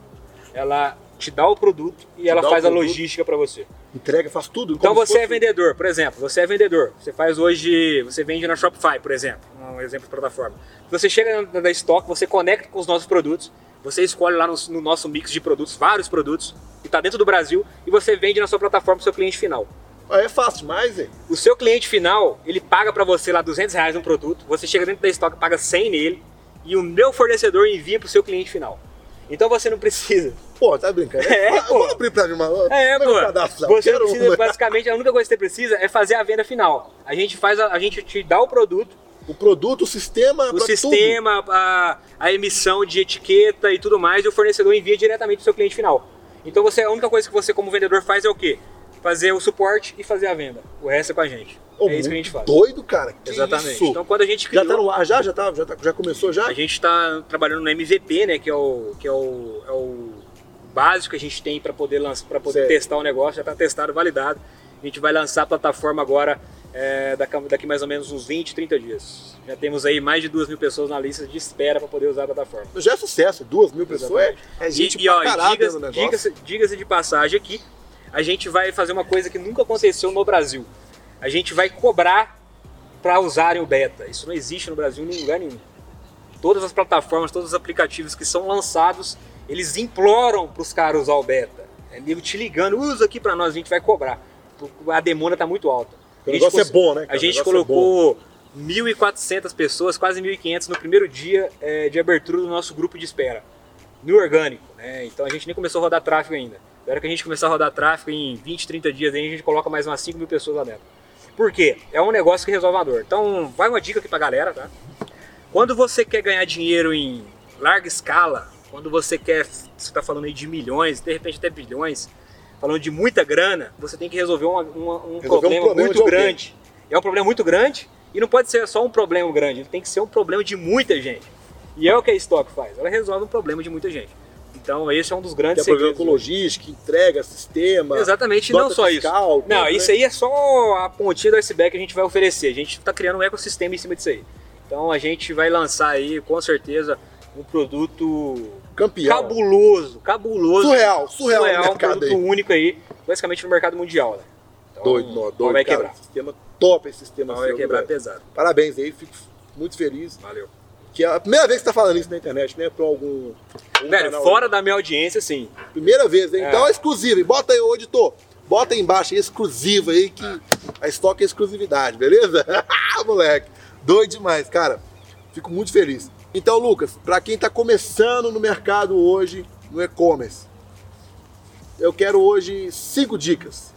Ela te dá o produto e ela dá o faz a logística para você. Entrega, faz tudo. Então você é fosse- vendedor, por exemplo, você é vendedor, você faz hoje, você vende na Shopify, por exemplo, um exemplo de plataforma. Você chega na da Stock, você conecta com os nossos produtos, você escolhe lá no, no nosso mix de produtos, vários produtos, que está dentro do Brasil, e você vende na sua plataforma para o seu cliente final. É fácil demais, hein? O seu cliente final, ele paga para você lá 200 reais um produto, você chega dentro da Stock, paga 100 nele, e o meu fornecedor envia para o seu cliente final. Então você não precisa Pô, tá brincando? É, Ah, pô. Vamos abrir pra mim, mano. É, pô. cadastro, Você não precisa, uma. basicamente, a única coisa que você precisa é fazer a venda final. A gente faz, a, a gente te dá o produto, O produto, o sistema, o sistema, a, a emissão de etiqueta e tudo mais, e o fornecedor envia diretamente para o seu cliente final. Então você, a única coisa que você como vendedor faz é o quê? Fazer o suporte e fazer a venda. O resto é com a gente. Ô, é isso que a gente faz. Doido, cara. Que Exatamente. isso? Então quando a gente Já criou, tá no ar, já? Já, tá, já, tá- já começou já? a gente está trabalhando no MVP, né, que é o que é o, é o básico que a gente tem para poder lançar, para poder Certo. testar o negócio, já está testado, validado. A gente vai lançar a plataforma agora é, daqui, daqui mais ou menos uns 20, 30 dias. Já temos aí mais de duas mil pessoas na lista de espera para poder usar a plataforma. Já é sucesso. Duas mil pessoas é, é gente e, pra caralho negócio. diga-se- diga-se de passagem aqui, a gente vai fazer uma coisa que nunca aconteceu no Brasil. A gente vai cobrar para usarem o beta. Isso não existe no Brasil em lugar nenhum. Todas as plataformas, todos os aplicativos que são lançados, eles imploram para os caras usar o beta. É nego te ligando, usa aqui para nós, a gente vai cobrar. A demanda está muito alta. O A negócio é bom, né? A cara? O gente é colocou 1.400 pessoas, quase 1.500 no primeiro dia é, de abertura do nosso grupo de espera, no orgânico. Né? Então a gente nem começou a rodar tráfego ainda. Na hora que a gente começar a rodar tráfego em 20, 30 dias, aí a gente coloca mais umas 5 mil pessoas lá dentro. Por quê? É um negócio que resolve uma dor. Então vai uma dica aqui pra galera, tá? Quando você quer ganhar dinheiro em larga escala, quando você quer, você está falando aí de milhões, de repente até bilhões, falando de muita grana, você tem que resolver uma- uma- um, um problema, problema de muito grande. É um problema muito grande e não pode ser só um problema grande, tem que ser um problema de muita gente. E é o que a Stock faz, ela resolve um problema de muita gente. Então esse é um dos Tem grandes problema segredos. com logística, entrega, sistema. Exatamente, não só fiscal, isso. Não, tudo, isso né? aí é só a pontinha do iceberg que a gente vai oferecer. A gente está criando um ecossistema em cima disso aí. Então a gente vai lançar aí, com certeza, um produto Campeão. cabuloso, cabuloso. Surreal, surreal no um produto aí. único aí, basicamente no mercado mundial. Né? Então, Doido, não doido, vai cara. quebrar. Sistema top esse sistema Não vai quebrar velho. pesado. Parabéns aí, fico muito feliz. Valeu. Que é a primeira vez que você tá falando isso na internet, né? Pra algum. algum Velho, fora da minha audiência, sim. Primeira vez, hein? Então é exclusivo. E bota aí, ô editor. Bota aí embaixo aí, exclusivo aí, que a estoque é exclusividade, beleza? Moleque, doido demais, cara. Fico muito feliz. Então, Lucas, pra quem tá começando no mercado hoje, no e-commerce, eu quero hoje cinco dicas.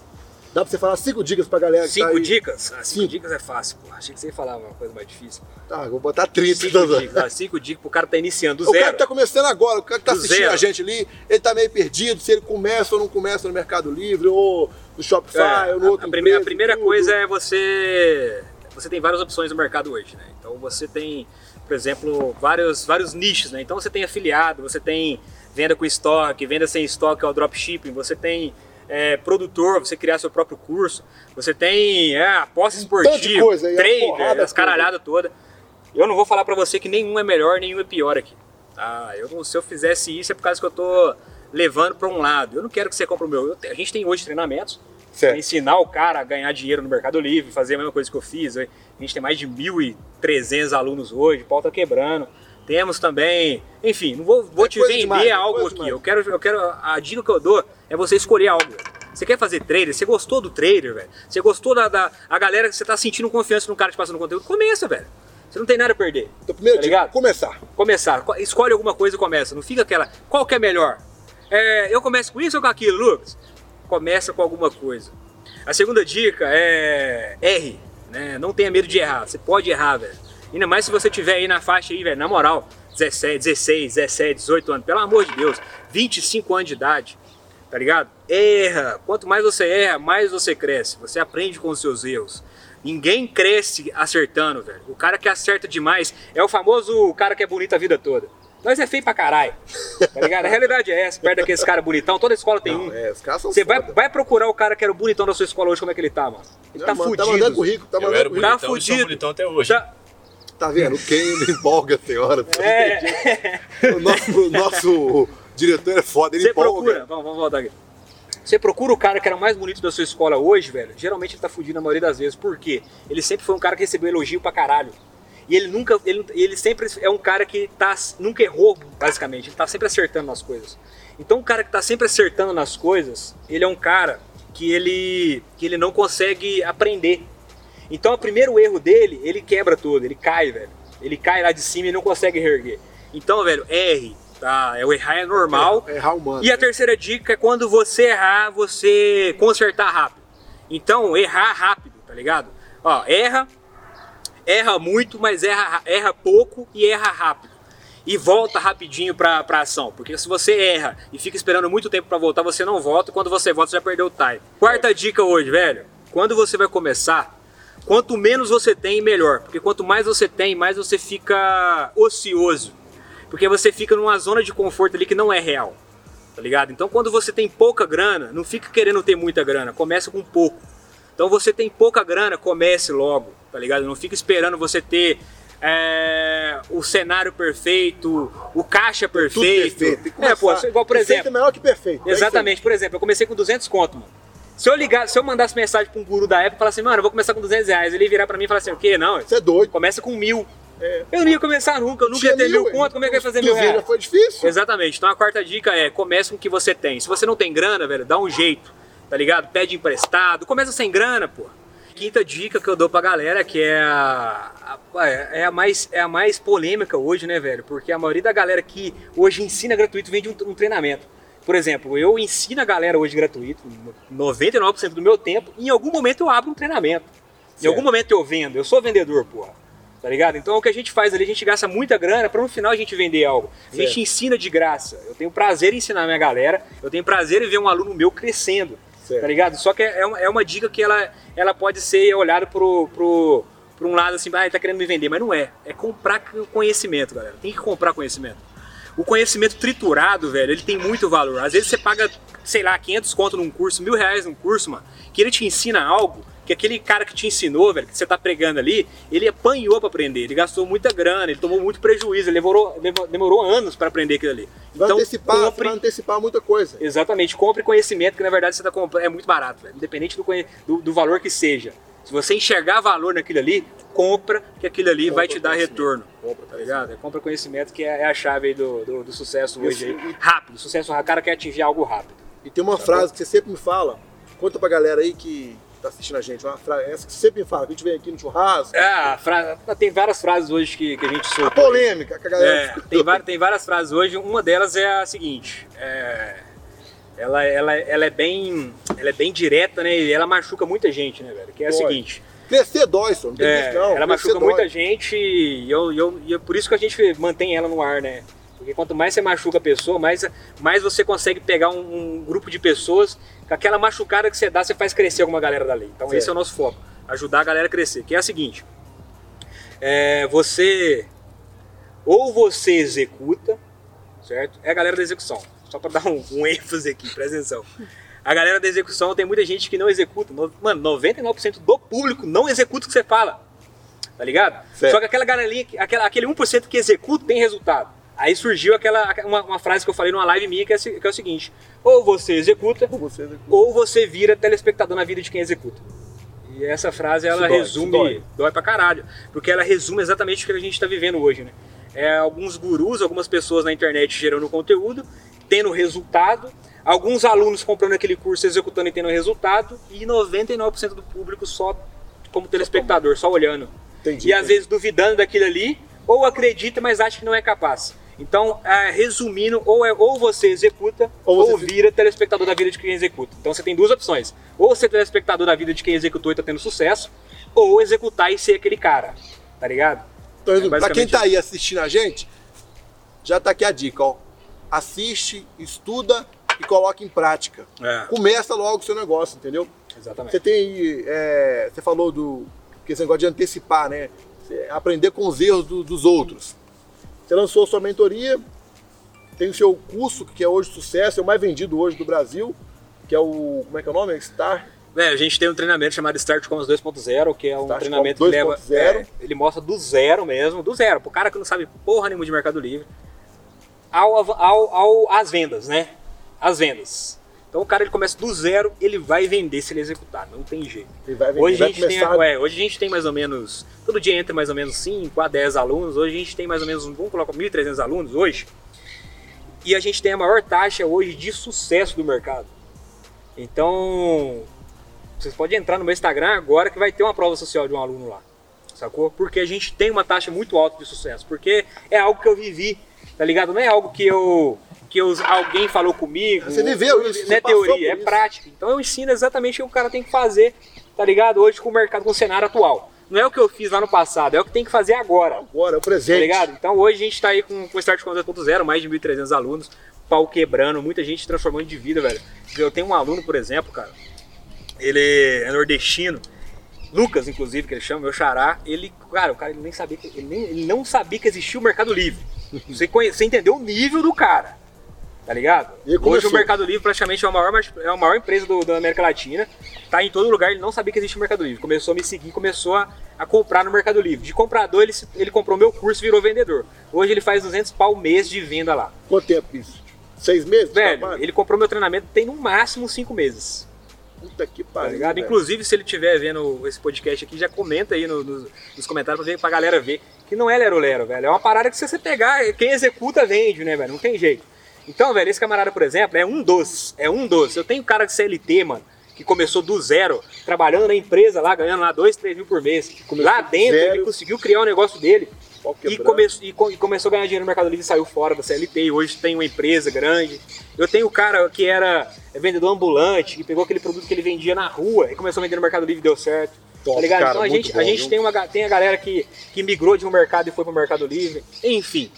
Dá pra você falar cinco dicas pra galera que tá Cinco aí? dicas? Ah, cinco Cinco. dicas é fácil, pô. Achei que você ia falar uma coisa mais difícil. Tá, vou botar 30. Cinco então. dicas, ah, cinco dicas pro cara que tá iniciando do O cara zero. que tá começando agora, o cara que tá Do assistindo zero. a gente ali, ele tá meio perdido se ele começa ou não começa no Mercado Livre, ou no Shopify, É, ou no a- outro a, primeira, a empresa, primeira tudo. coisa é você. Você tem várias opções no mercado hoje, né? Então você tem, por exemplo, vários, vários nichos, né? Então você tem afiliado, você tem venda com estoque, venda sem estoque, é o dropshipping, você tem é, produtor, você criar seu próprio curso, você tem é, aposta esportiva, coisa trader, as caralhadas todas. Eu não vou falar pra você que nenhum é melhor, nenhum é pior aqui. Tá? Eu, se eu fizesse isso é por causa que eu tô levando pra um lado. Eu não quero que você compre o meu. Eu a gente tem hoje treinamentos ensinar o cara a ganhar dinheiro no Mercado Livre, fazer a mesma coisa que eu fiz. A gente tem mais de 1.300 alunos hoje, o pau tá quebrando. Temos também, enfim, não vou, vou É te vender demais, é algo aqui. demais. Eu quero, eu quero, a dica que eu dou é você escolher algo. Você quer fazer trader? Você gostou do trader, velho? Você gostou da, da a galera que você tá sentindo confiança no cara te passando conteúdo? Começa, velho. Você não tem nada a perder. Então, primeiro Tá dica, começar. Começar. Co- Escolhe alguma coisa e começa. Não fica aquela. Qual que é melhor? É, eu começo com isso ou com aquilo, Lucas? Começa com alguma coisa. A segunda dica é erre. Né? Não tenha medo de errar. Você pode errar, velho. Ainda mais se você tiver aí na faixa aí, velho, na moral, 17, 16, 17, 18 anos, pelo amor de Deus, 25 anos de idade, tá ligado? Erra. Quanto mais você erra, mais você cresce. Você aprende com os seus erros. Ninguém cresce acertando, velho. O cara que acerta demais é o famoso cara que é bonito a vida toda. Nós é feio pra caralho. Tá ligado? A realidade é essa. Perto daqueles caras bonitão, toda escola tem Não, um. é, os caras são Você vai, foda. vai procurar o cara que era o bonitão da sua escola hoje, como é que ele tá, mano? Ele tá mano, fudido. Tá mandando currículo, tá Eu mandando era currículo. Tá bonitão e sou fudido. bonitão até hoje. Tá- Tá vendo? Quem não empolga senhora? É, O nosso, o nosso diretor é foda, ele você empolga. procura. Vamos, vamos voltar aqui. Você procura o cara que era o mais bonito da sua escola hoje, velho. Geralmente ele tá fudido na maioria das vezes. Por quê? Ele sempre foi um cara que recebeu elogio pra caralho. E ele nunca. Ele, ele sempre é um cara que tá, nunca errou, basicamente. Ele tá sempre acertando nas coisas. Então, o cara que tá sempre acertando nas coisas, ele é um cara que ele, que ele não consegue aprender. Então, o primeiro erro dele, ele quebra tudo, ele cai, velho. Ele cai lá de cima e não consegue reerguer. Então, velho, erre, tá? É, o errar é normal. É, errar humano. E a terceira dica é quando você errar, você consertar rápido. Então, errar rápido, tá ligado? Ó, erra, erra muito, mas erra, erra pouco e erra rápido. E volta rapidinho pra, pra ação. Porque se você erra e fica esperando muito tempo pra voltar, você não volta. E quando você volta, você já perdeu o time. Quarta dica hoje, velho. Quando você vai começar, quanto menos você tem, melhor. Porque quanto mais você tem, mais você fica ocioso. Porque você fica numa zona de conforto ali que não é real. Tá ligado? Então quando você tem pouca grana, não fica querendo ter muita grana, começa com pouco. Então você tem pouca grana, comece logo, tá ligado? Não fica esperando você ter é, o cenário perfeito, o caixa Tudo perfeito. perfeito. Tem que É, pô, igual por Perfeito exemplo. é melhor que perfeito. É. Exatamente, por exemplo, eu comecei com 200 conto, mano. Se eu ligar, se eu mandasse mensagem pra um guru da época e falar assim, mano, eu vou começar com 200 reais, ele ia virar pra mim e falar assim, o quê? Não, Você é doido. começa com mil. É. Eu não ia começar nunca, eu nunca ia ter mil conto, como é que eu ia fazer mil reais? Foi difícil. Exatamente. Então a quarta dica é comece com o que você tem. Se você não tem grana, velho, dá um jeito, tá ligado? Pede emprestado, começa sem grana, pô. Quinta dica que eu dou pra galera, que é a, a- é a mais é a mais polêmica hoje, né, velho? Porque a maioria da galera que hoje ensina gratuito vem de um, um treinamento. Por exemplo, eu ensino a galera hoje gratuito, 99% do meu tempo, em algum momento eu abro um treinamento. Em Certo. algum momento eu vendo, eu sou vendedor, porra. Tá ligado? Então o que a gente faz ali, a gente gasta muita grana pra no final a gente vender algo. A gente Certo. ensina de graça. Eu tenho prazer em ensinar a minha galera, eu tenho prazer em ver um aluno meu crescendo. Certo. Tá ligado? Só que é uma, é uma dica que ela, ela pode ser olhada pro, pro, por um lado assim, ah, ele tá querendo me vender, mas não é. É comprar conhecimento, galera. Tem que comprar conhecimento. O conhecimento triturado, velho, ele tem muito valor. Às vezes você paga, sei lá, 500 conto num curso, mil reais num curso, mano, que ele te ensina algo que aquele cara que te ensinou, velho, que você tá pregando ali, ele apanhou pra aprender, ele gastou muita grana, ele tomou muito prejuízo, ele demorou, demorou- anos pra aprender aquilo ali. Vai Então, antecipar, compre, vai antecipar muita coisa. exatamente, compre conhecimento que na verdade você tá comprando, é muito barato, velho, independente do, do, do valor que seja. Se você enxergar valor naquilo ali, compra, que aquilo ali vai te dar retorno. Compra, Tá ligado? É compra conhecimento que é é a chave aí do, do, do sucesso hoje aí. Rápido, sucesso. O cara quer atingir algo rápido. E tem uma Tá frase que você sempre me fala, conta pra galera aí que tá assistindo a gente, uma frase, essa que você sempre me fala, que a gente vem aqui no churrasco. Ah, fra- tem várias frases hoje que, que a gente A solta. polêmica que a galera É, tem, tem várias frases hoje. Uma delas é a seguinte: é, ela, ela, ela, é bem, ela é bem direta, né? E ela machuca muita gente, né, velho? Que é a seguinte: Crescer dói, só, não tem é, não. ela machuca dói. muita gente e, eu, eu, e é por isso que a gente mantém ela no ar, né? Porque quanto mais você machuca a pessoa, mais, mais você consegue pegar um, um grupo de pessoas. Com aquela machucada que você dá, você faz crescer alguma galera dali. Então, esse é o nosso foco: ajudar a galera a crescer. Que é a seguinte: é, você ou você executa, certo? É a galera da execução. Só para dar um, um ênfase aqui, presta atenção. A galera da execução tem muita gente que não executa. No- Mano, 99% do público não executa o que você fala. Tá ligado? Certo. Só que aquela galerinha, que- aquela, aquele 1% que executa tem resultado. Aí surgiu aquela uma, uma frase que eu falei numa live minha que é, que é o seguinte: ou você executa, Ou você executa. ou você vira telespectador na vida de quem executa. E essa frase ela dói, resume, dói. dói pra caralho, porque ela resume exatamente o que a gente está vivendo hoje, né? É alguns gurus, algumas pessoas na internet gerando conteúdo, tendo resultado, alguns alunos comprando aquele curso, executando e tendo resultado, e 99% do público só como telespectador, só olhando. Entendi, E às entendi. vezes duvidando daquilo ali, ou acredita, mas acha que não é capaz. Então, é, resumindo, ou, é, ou você executa, Ou ou, você- vira telespectador da vida de quem executa. Então você tem duas opções. Ou ser telespectador da vida de quem executou e tá tendo sucesso, ou executar e ser aquele cara. Tá ligado? Então, É pra quem tá aí assistindo a gente, já tá aqui a dica, ó. Assiste, estuda e coloca em prática. É, Começa logo o seu negócio, entendeu? exatamente. Você tem é, você falou do que esse negócio de antecipar, né? Você aprender com os erros do- dos outros. Você lançou a sua mentoria, tem o seu curso, que é hoje sucesso, é o mais vendido hoje do Brasil, que é o. Como é que é o nome? Star. É, a gente tem um treinamento chamado Start Commerce 2.0, que é um Start treinamento que leva. 2.0. é, ele mostra do zero mesmo, do zero. Pro cara que não sabe porra nenhuma de Mercado Livre, ao, ao, ao, às vendas, né? As vendas. Então o cara ele começa do zero, ele vai vender se ele executar, não tem jeito. Ele vai vender, Hoje a, gente tem, é, hoje a gente tem mais ou menos, todo dia entra mais ou menos 5 a 10 alunos, hoje a gente tem mais ou menos, vamos colocar 1.300 alunos hoje, e a gente tem a maior taxa hoje de sucesso do mercado. Então, vocês podem entrar no meu Instagram agora que vai ter uma prova social de um aluno lá, sacou? Porque a gente tem uma taxa muito alta de sucesso, porque é algo que eu vivi, tá ligado? Não é algo que eu que eu, alguém falou comigo. Você viveu isso, Não é passou teoria, é isso. prática. Então eu ensino exatamente o que o cara tem que fazer, tá ligado? Hoje com o mercado, com o cenário atual. Não é o que eu fiz lá no passado, é o que tem que fazer agora. Agora, é o Tá presente. ligado? Então hoje a gente tá aí com, com o Start Com 2.0, mais de 1.300 alunos, pau quebrando, muita gente transformando de vida, velho. Eu tenho um aluno, por exemplo, cara, ele é nordestino, Lucas, inclusive, que ele chama, meu xará, ele, cara, o cara ele nem sabia que, ele, nem- ele não sabia que existia o Mercado Livre. Você, conhe, você entendeu o nível do cara, tá ligado? Hoje o Mercado Livre praticamente é a maior, é a maior empresa do, da América Latina, tá em todo lugar, ele não sabia que existia o Mercado Livre. Começou a me seguir, começou a, a comprar no Mercado Livre. De comprador, ele, ele comprou meu curso e virou vendedor. Hoje ele faz 200 pau mês de venda lá. Quanto tempo isso? Seis meses? Velho, ele comprou meu treinamento tem no máximo 5 meses. Puta que Tá pariu. velho. Inclusive, se ele estiver vendo esse podcast aqui, já comenta aí no- nos- nos comentários pra, ver, pra galera ver que não é lero-lero, velho. É uma parada que se você pegar, quem executa vende, né, velho? Não tem jeito. Então, velho, esse camarada, por exemplo, é um dos. É um dos. Eu tenho um cara de CLT, mano, que começou do zero, trabalhando na empresa lá, ganhando lá 2, 3 mil por mês. Lá dentro, zero. ele conseguiu criar o negócio dele. E, come- e co- e começou a ganhar dinheiro no Mercado Livre e saiu fora da CLT. E hoje tem uma empresa grande. Eu tenho um cara que era vendedor ambulante, que pegou aquele produto que ele vendia na rua e começou a vender no Mercado Livre e deu certo. Top, tá ligado? cara, então a gente, bom, a gente viu? tem, uma, tem a galera que, que migrou de um mercado e foi pro Mercado Livre. Enfim,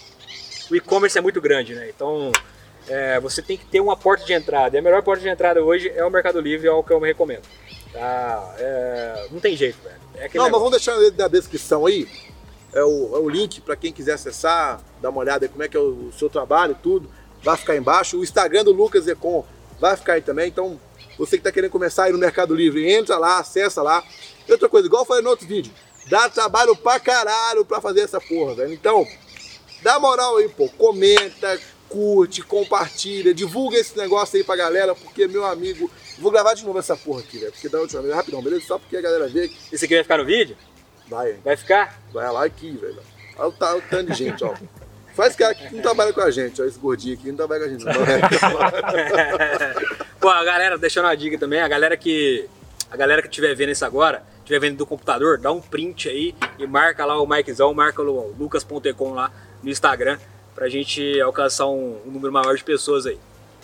o e-commerce é muito grande, né? Então é, você tem que ter uma porta de entrada. E a melhor porta de entrada hoje é o Mercado Livre, é o que eu me recomendo. Tá? É, não tem jeito, velho. É Não, mas negócio. vamos deixar na descrição aí. É o, é o link para quem quiser acessar, dar uma olhada aí como é que é o seu trabalho e tudo. Vai ficar aí embaixo. O Instagram do Lucas Econ vai ficar aí também. Então, você que está querendo começar aí no Mercado Livre, entra lá, acessa lá. E outra coisa, igual eu falei no outro vídeo, dá trabalho pra caralho pra fazer essa porra, velho. Então, dá moral aí, pô. Comenta, curte, compartilha, divulga esse negócio aí pra galera, porque, meu amigo, vou gravar de novo essa porra aqui, velho, porque da última vez, rapidão, beleza? Só porque a galera vê que Esse aqui vai ficar no vídeo? vai, Vai ficar? vai lá aqui, velho. Olha o tanto de gente, ó. Faz cara que não trabalha com a gente, ó, esse gordinho aqui não trabalha com a gente. Não, Pô, a galera, deixando uma dica também, a galera que. A galera que estiver vendo isso agora, estiver vendo do computador, dá um print aí e marca lá o Mikezão, marca o lucas.ecom lá no Instagram pra gente alcançar um, um número maior de pessoas aí.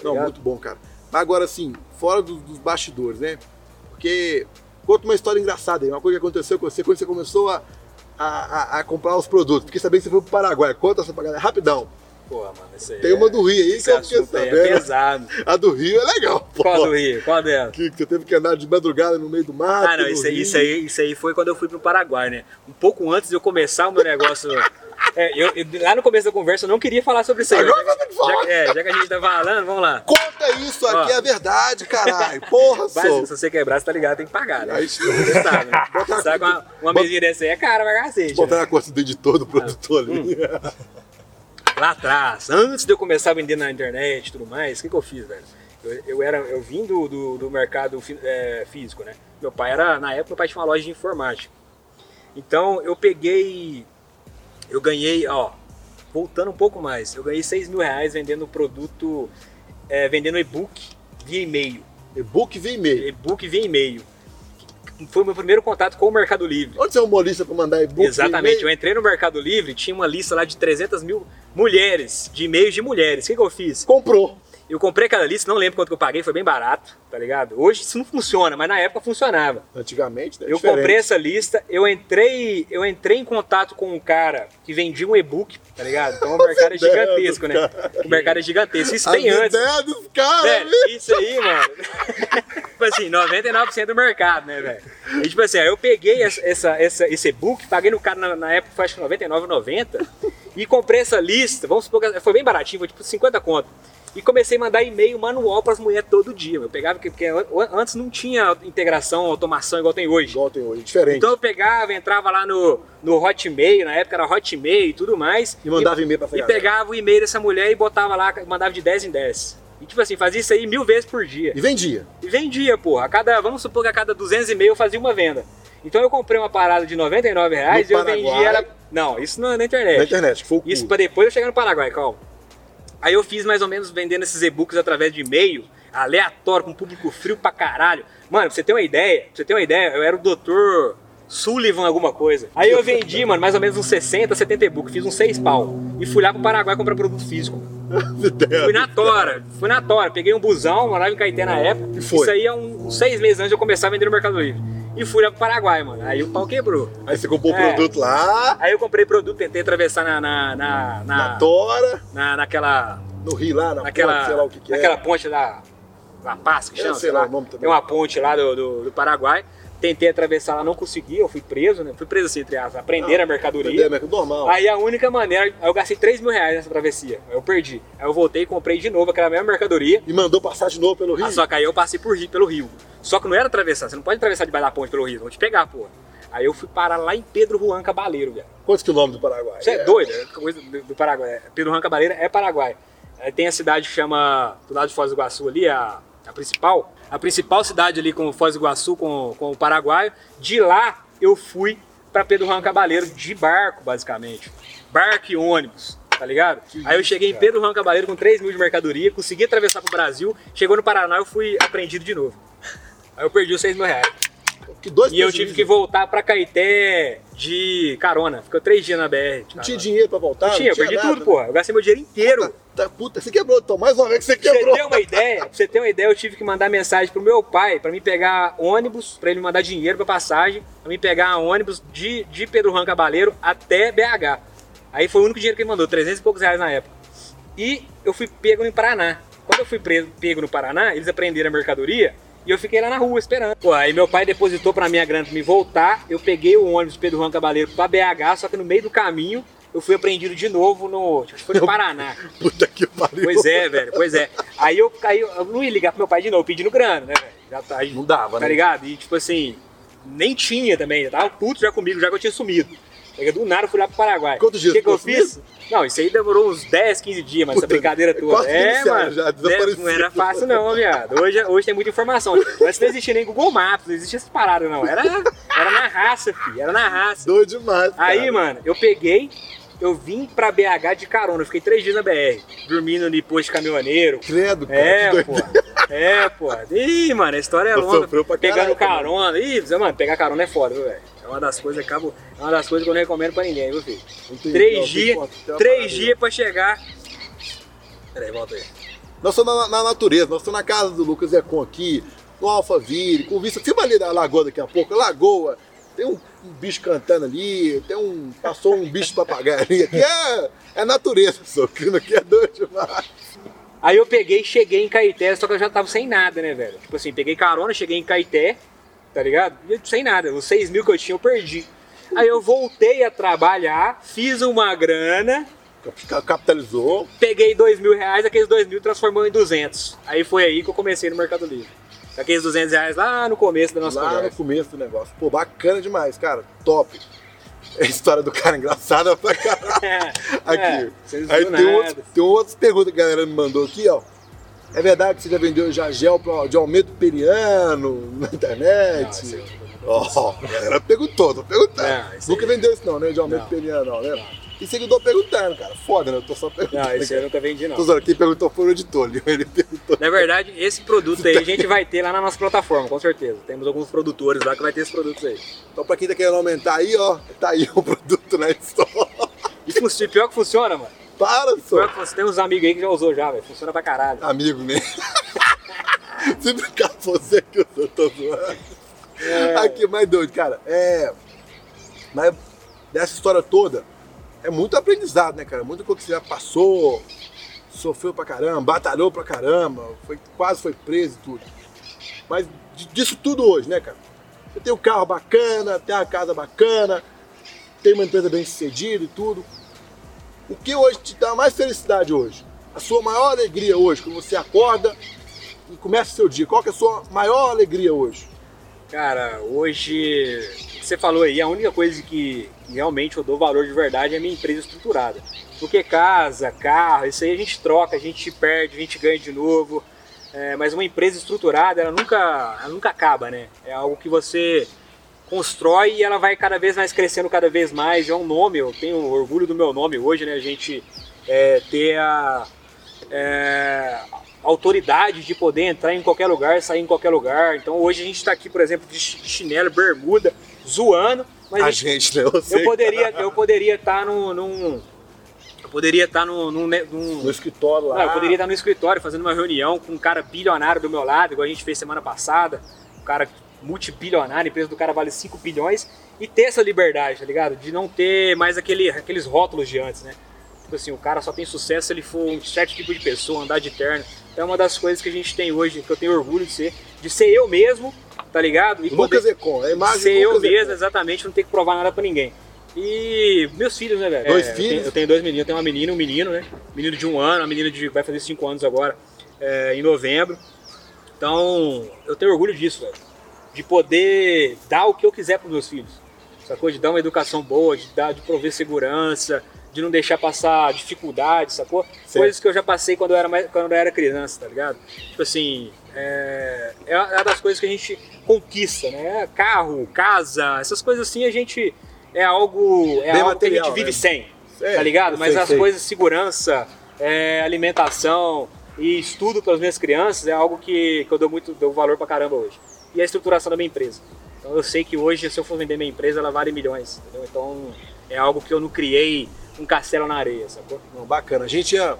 Não, Obrigado. muito bom, cara. Mas agora, assim, fora dos, dos bastidores, né? Porque conta uma história engraçada aí, uma coisa que aconteceu com você quando você começou a, a, a- a comprar os produtos. Fiquei sabendo que você foi pro Paraguai. Conta essa pra galera, rapidão. Pô, mano, isso aí. Tem uma do Rio aí que esse eu fiquei é sabendo. pesado. A do Rio é legal, pô. Qual do Rio? Qual dela? Que, que você teve que andar de madrugada no meio do mato. Ah, não, isso aí, isso, aí, isso aí foi quando eu fui pro Paraguai, né? Um pouco antes de eu começar o meu negócio. É, eu, eu- lá no começo da conversa eu não queria falar sobre isso aí. Agora já, que já, é, já que a gente tá falando, vamos lá. Conta isso aqui, Ó. é verdade, caralho. Porra, sou. se você quebrar, você tá ligado, tem que pagar, né? Aí, Você sabe, né? Sabe que uma, uma bota- mesinha dessa aí é cara pra cacete. Botar né? na costa do editor, do produtor Hum. ali. Lá atrás, antes de eu começar a vender na internet e tudo mais, o que, que eu fiz, velho? Eu, eu, era, eu vim do, do, do mercado é, físico, né? Meu pai era, na época, meu pai tinha uma loja de informática. Então eu peguei, eu ganhei, ó, voltando um pouco mais, eu ganhei 6 mil reais vendendo produto, é, vendendo e-book via e-mail. E-book via e-mail. E-book via e-mail. Foi o meu primeiro contato com o Mercado Livre. Onde você é uma lista pra mandar e-book? Exatamente, eu entrei no Mercado Livre, tinha uma lista lá de 300 mil mulheres, de e-mails de mulheres. O que, que eu fiz? Comprou. Eu comprei aquela lista, não lembro quanto que eu paguei, foi bem barato, tá ligado? Hoje isso não funciona, mas na época funcionava. Antigamente, né? Eu Diferente. comprei essa lista, eu entrei, eu entrei em contato com um cara que vendia um e-book, tá ligado? Então o mercado é ideias gigantesco, né? O mercado é gigantesco. Isso As bem antes. ideias dos caras, Velho, isso aí, mano. tipo assim, 99% do mercado, né, velho? E tipo assim, aí eu peguei essa, essa, essa- esse e-book, paguei no cara na, na época, foi acho que 99,90 e comprei essa lista, vamos supor que foi bem baratinho, foi tipo 50 conto. E comecei a mandar e-mail manual pras mulheres todo dia. Eu pegava, porque porque an- antes não tinha integração, automação igual tem hoje. Igual tem hoje, diferente. Então eu pegava, entrava lá no, no Hotmail, na época era Hotmail e tudo mais. E mandava e-mail pra E pegava o e-mail dessa mulher e botava lá, mandava de 10 em 10. E tipo assim, fazia isso aí mil vezes por dia. E vendia. E vendia, porra. A cada, vamos supor que a cada 200 e meio eu fazia uma venda. Então eu comprei uma parada de 99 reais No e eu Paraguai. vendi ela. Não, isso na, na internet. Na internet, foi o Isso pra depois eu chegar no Paraguai, calma. Aí eu fiz mais ou menos vendendo esses e-books através de e-mail, aleatório, com público frio pra caralho. Mano, pra você ter uma ideia, pra você ter uma ideia, eu era o doutor Sullivan alguma coisa. Aí eu vendi, mano, mais ou menos uns 60, 70 e-books, fiz uns 6 pau. E fui lá pro Paraguai comprar produto físico. Fui na tora, fui na tora, peguei um busão, morava em Caeté na época. E foi? Isso aí é um- uns seis meses antes de eu começar a vender no Mercado Livre. E fui lá pro Paraguai, mano. Aí o pau quebrou. Aí você comprou o É. produto lá, Aí eu comprei produto, tentei atravessar na, na, na, na na, tora, na- naquela, no rio lá, na naquela, ponte, sei lá o que que naquela é. ponte da, da Paz, que É, chama, sei sei lá lá. o nome também. Tem uma ponte lá do, do, do Paraguai. Tentei atravessar lá, não consegui, eu fui preso, né? Fui preso assim, entre aspas, aprender Ah, a mercadoria. É normal. Aí a única maneira, aí eu gastei 3 mil reais nessa travessia. Aí eu perdi. Aí eu voltei e comprei de novo aquela mesma mercadoria. E mandou passar de novo pelo rio. Ah, só que aí eu passei por rio, pelo rio. Só que não era atravessar, você não pode atravessar debaixo da ponte pelo rio, vão te pegar, porra. Aí eu fui parar lá em Pedro Juan Cabaleiro, velho. Quantos quilômetros do Paraguai? Você é, doido, é coisa do, do Paraguai. Pedro Juan Cabaleiro é Paraguai. Aí tem a cidade que chama, do lado de Foz do Iguaçu ali, a, a principal. A principal cidade ali com Foz do Iguaçu, com, com o Paraguai. De lá eu fui pra Pedro Juan Cabaleiro de barco, basicamente. Barco e ônibus. Tá ligado? Que Aí eu cheguei em cara. Pedro Juan Cabaleiro com 3 mil de mercadoria, consegui atravessar pro Brasil, chegou no Paraná eu fui apreendido de novo. Aí eu perdi os 6 mil reais. Dois E eu tive que voltar pra Caeté de carona. Ficou três dias na BR. Não tinha dinheiro pra voltar? Não tinha, eu perdi nada, tudo, né? porra. Eu gastei meu dinheiro inteiro. Tá, puta, você quebrou, então. Mais uma vez que você Pra você quebrou. ter uma ideia, pra você ter uma ideia, eu tive que mandar mensagem pro meu pai pra me pegar ônibus, pra ele me mandar dinheiro pra passagem, pra me pegar ônibus de, de Pedro Juan Cabaleiro até BH. Aí foi o único dinheiro que ele mandou, 300 e poucos reais na época. E eu fui pego em Paraná. Quando eu fui pego no Paraná, eles apreenderam a mercadoria e eu fiquei lá na rua esperando. Pô, aí meu pai depositou pra minha grana pra me voltar. Eu peguei o ônibus Pedro Juan Cabaleiro pra BH, só que no meio do caminho eu fui apreendido de novo no. Acho que foi no Paraná. Puta que pariu. Pois é, velho, pois é. Aí eu caí, eu não ia ligar pro meu pai de novo, pedindo grana, né, velho? Já tá, Não dava, tá né? ligado? E tipo assim, nem tinha também, já tava puto já comigo, já que eu tinha sumido. Peguei do nada, fui lá pro Paraguai. Quantos dias O que, que eu fiz? Não, isso aí demorou uns 10, 15 dias, mas essa Puta, brincadeira é toda. É, mano. já, né, não era fácil não, viado. Hoje, hoje tem muita informação. Antes não existia nem Google Maps, não existia essas paradas não. Era, era na raça, filho. Era na raça. Doido demais. Aí, cara. mano, eu peguei, eu vim pra BH de carona, eu fiquei três dias na BR, dormindo no posto de caminhoneiro. Credo, cara. É, pô. É, pô. Ih, mano, a história é longa. pra Pegando carona. Ih, mano, pegar carona é foda, viu, velho? É uma das coisas que acabo, é uma das coisas que eu não recomendo pra ninguém, viu, filho? Entendi, Três dias, três dias pra chegar. Peraí, volta aí. Nós estamos na, na natureza, nós estamos na casa do Lucas Econ aqui, no Alphaville, com vista. Filma ali da lagoa daqui a pouco, lagoa. Tem um, um bicho cantando ali, tem um. Passou um bicho papagaio ali. Aqui é, é natureza, só que aqui é doido demais. Aí eu peguei, cheguei em Caeté, só que eu já tava sem nada, né, velho? Tipo assim, peguei carona, cheguei em Caeté, tá ligado? E sem nada, os 6 mil que eu tinha eu perdi. Aí eu voltei a trabalhar, fiz uma grana, Ca- Capitalizou. peguei 2 mil reais, aqueles 2 mil transformou em 200. Aí foi aí que eu comecei no Mercado Livre. Aqueles 200 reais lá no começo da nossa lá no conversa. começo do negócio. Pô, bacana demais, cara. Top. É a história do cara engraçada pra caralho. Aqui. É, Aí tem, nada. outro, tem outras perguntas que a galera me mandou aqui, ó. É verdade que você já vendeu já gel pra- de aumento periano na Não, internet? eu- Ó, a galera perguntou, tô perguntando. Não, Nunca vendeu isso não, né? De aumento Não. periano, não, né? Não. E seguidor perguntando, cara. Foda, né? Eu tô só perguntando. Não, esse eu nunca vendi, não. Tô zoando, quem perguntou foi o editor, ele perguntou. Na verdade, esse produto aí a gente vai ter lá na nossa plataforma, com certeza. Temos alguns produtores lá que vai ter esses produtos aí. Então pra quem tá querendo aumentar aí, ó, tá aí o produto na store. E funci- pior que funciona, mano. Para, Pior só. que você tem uns amigos aí que já usou já, velho. Funciona pra caralho. Amigo, né? Se brincar você que eu tô zoando. É. Aqui, mais doido, cara. É. Mas dessa história toda, é muito aprendizado, né, cara? Muita coisa que você já passou, sofreu pra caramba, batalhou pra caramba, foi, quase foi preso e tudo. Mas di- disso tudo hoje, né, cara? Você tem um carro bacana, tem uma casa bacana, tem uma empresa bem sucedida e tudo. O que hoje te dá mais felicidade hoje? A sua maior alegria hoje, quando você acorda e começa o seu dia, qual que é a sua maior alegria hoje? Cara, hoje, você falou aí, a única coisa que realmente eu dou valor de verdade é a minha empresa estruturada. Porque casa, carro, isso aí a gente troca, a gente perde, a gente ganha de novo. É, mas uma empresa estruturada, ela nunca, ela nunca acaba, né? É algo que você constrói e ela vai cada vez mais crescendo cada vez mais. É um nome, eu tenho orgulho do meu nome hoje, né? A gente é, ter a é, autoridade de poder entrar em qualquer lugar, sair em qualquer lugar. Então hoje a gente está aqui, por exemplo, de chi- de chinelo, bermuda, zoando, mas a gente- né? Eu, sei, eu poderia eu poderia estar num, num- eu poderia estar num, num, no escritório lá. não, eu poderia estar no escritório fazendo uma reunião com um cara bilionário do meu lado, igual a gente fez semana passada. Um cara multibilionário, a empresa do cara vale 5 bilhões, e ter essa liberdade, tá ligado? De não ter mais aquele, aqueles rótulos de antes, né? Tipo assim, o cara só tem sucesso se ele for um certo tipo de pessoa, andar de terno. Então é uma das coisas que a gente tem hoje, que eu tenho orgulho de ser, de ser eu mesmo, tá ligado? E Lucas Econ, a imagem ser eu Lucas mesmo, exatamente, não ter que provar nada pra ninguém. E meus filhos, né, velho? Dois eu filhos? tenho- Eu tenho dois meninos, eu tenho uma menina e um menino, né? Menino de um ano, uma menina de vai fazer cinco anos agora, é, em novembro. Então, eu tenho orgulho disso, velho. De poder dar o que eu quiser pros meus filhos. Sacou? De dar uma educação boa, de, dar, de prover segurança, de não deixar passar dificuldade, sacou? Coisas que eu já passei quando eu era, mais, quando eu era criança, tá ligado? Tipo assim, é, é uma das coisas que a gente conquista, né? Carro, casa, essas coisas assim a gente é algo, é Bem algo que a material, gente vive né? sem, Sei, tá ligado? Mas sei, as sei. coisas, segurança, é, alimentação e estudo para as minhas crianças é algo que, que eu dou muito dou valor pra caramba hoje. E a estruturação da minha empresa. Então eu sei que hoje, se eu for vender minha empresa, ela vale milhões, entendeu? Então é algo que eu não criei um castelo na areia, sacou? Não, bacana. A gente ah,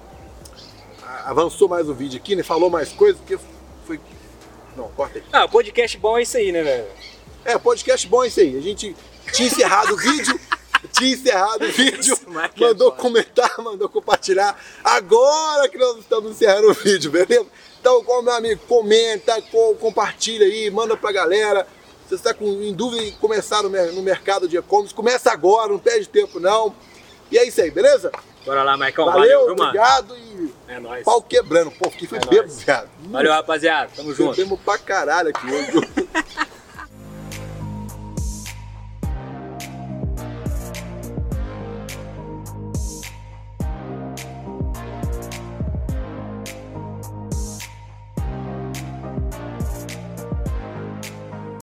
avançou mais o vídeo aqui, né? Falou mais coisas, porque foi. Não, corta aí. Ah, podcast bom é isso aí, né, velho? É, podcast bom é isso aí. A gente tinha encerrado o vídeo, tinha encerrado o vídeo, é mandou foda. comentar, mandou compartilhar. Agora que nós estamos encerrando o vídeo, beleza? Então, como meu amigo, comenta, co- compartilha aí, manda pra galera. Se você está com, em dúvida em começar no, no mercado de e-commerce, começa agora, não perde tempo não. E é isso aí, beleza? Bora lá, Maicon. Valeu, Valeu, viu, mano? obrigado e É nóis. pau quebrando. Pô, que foi É nóis. viado. Valeu, rapaziada. Tamo junto. Bebemos pra caralho aqui hoje.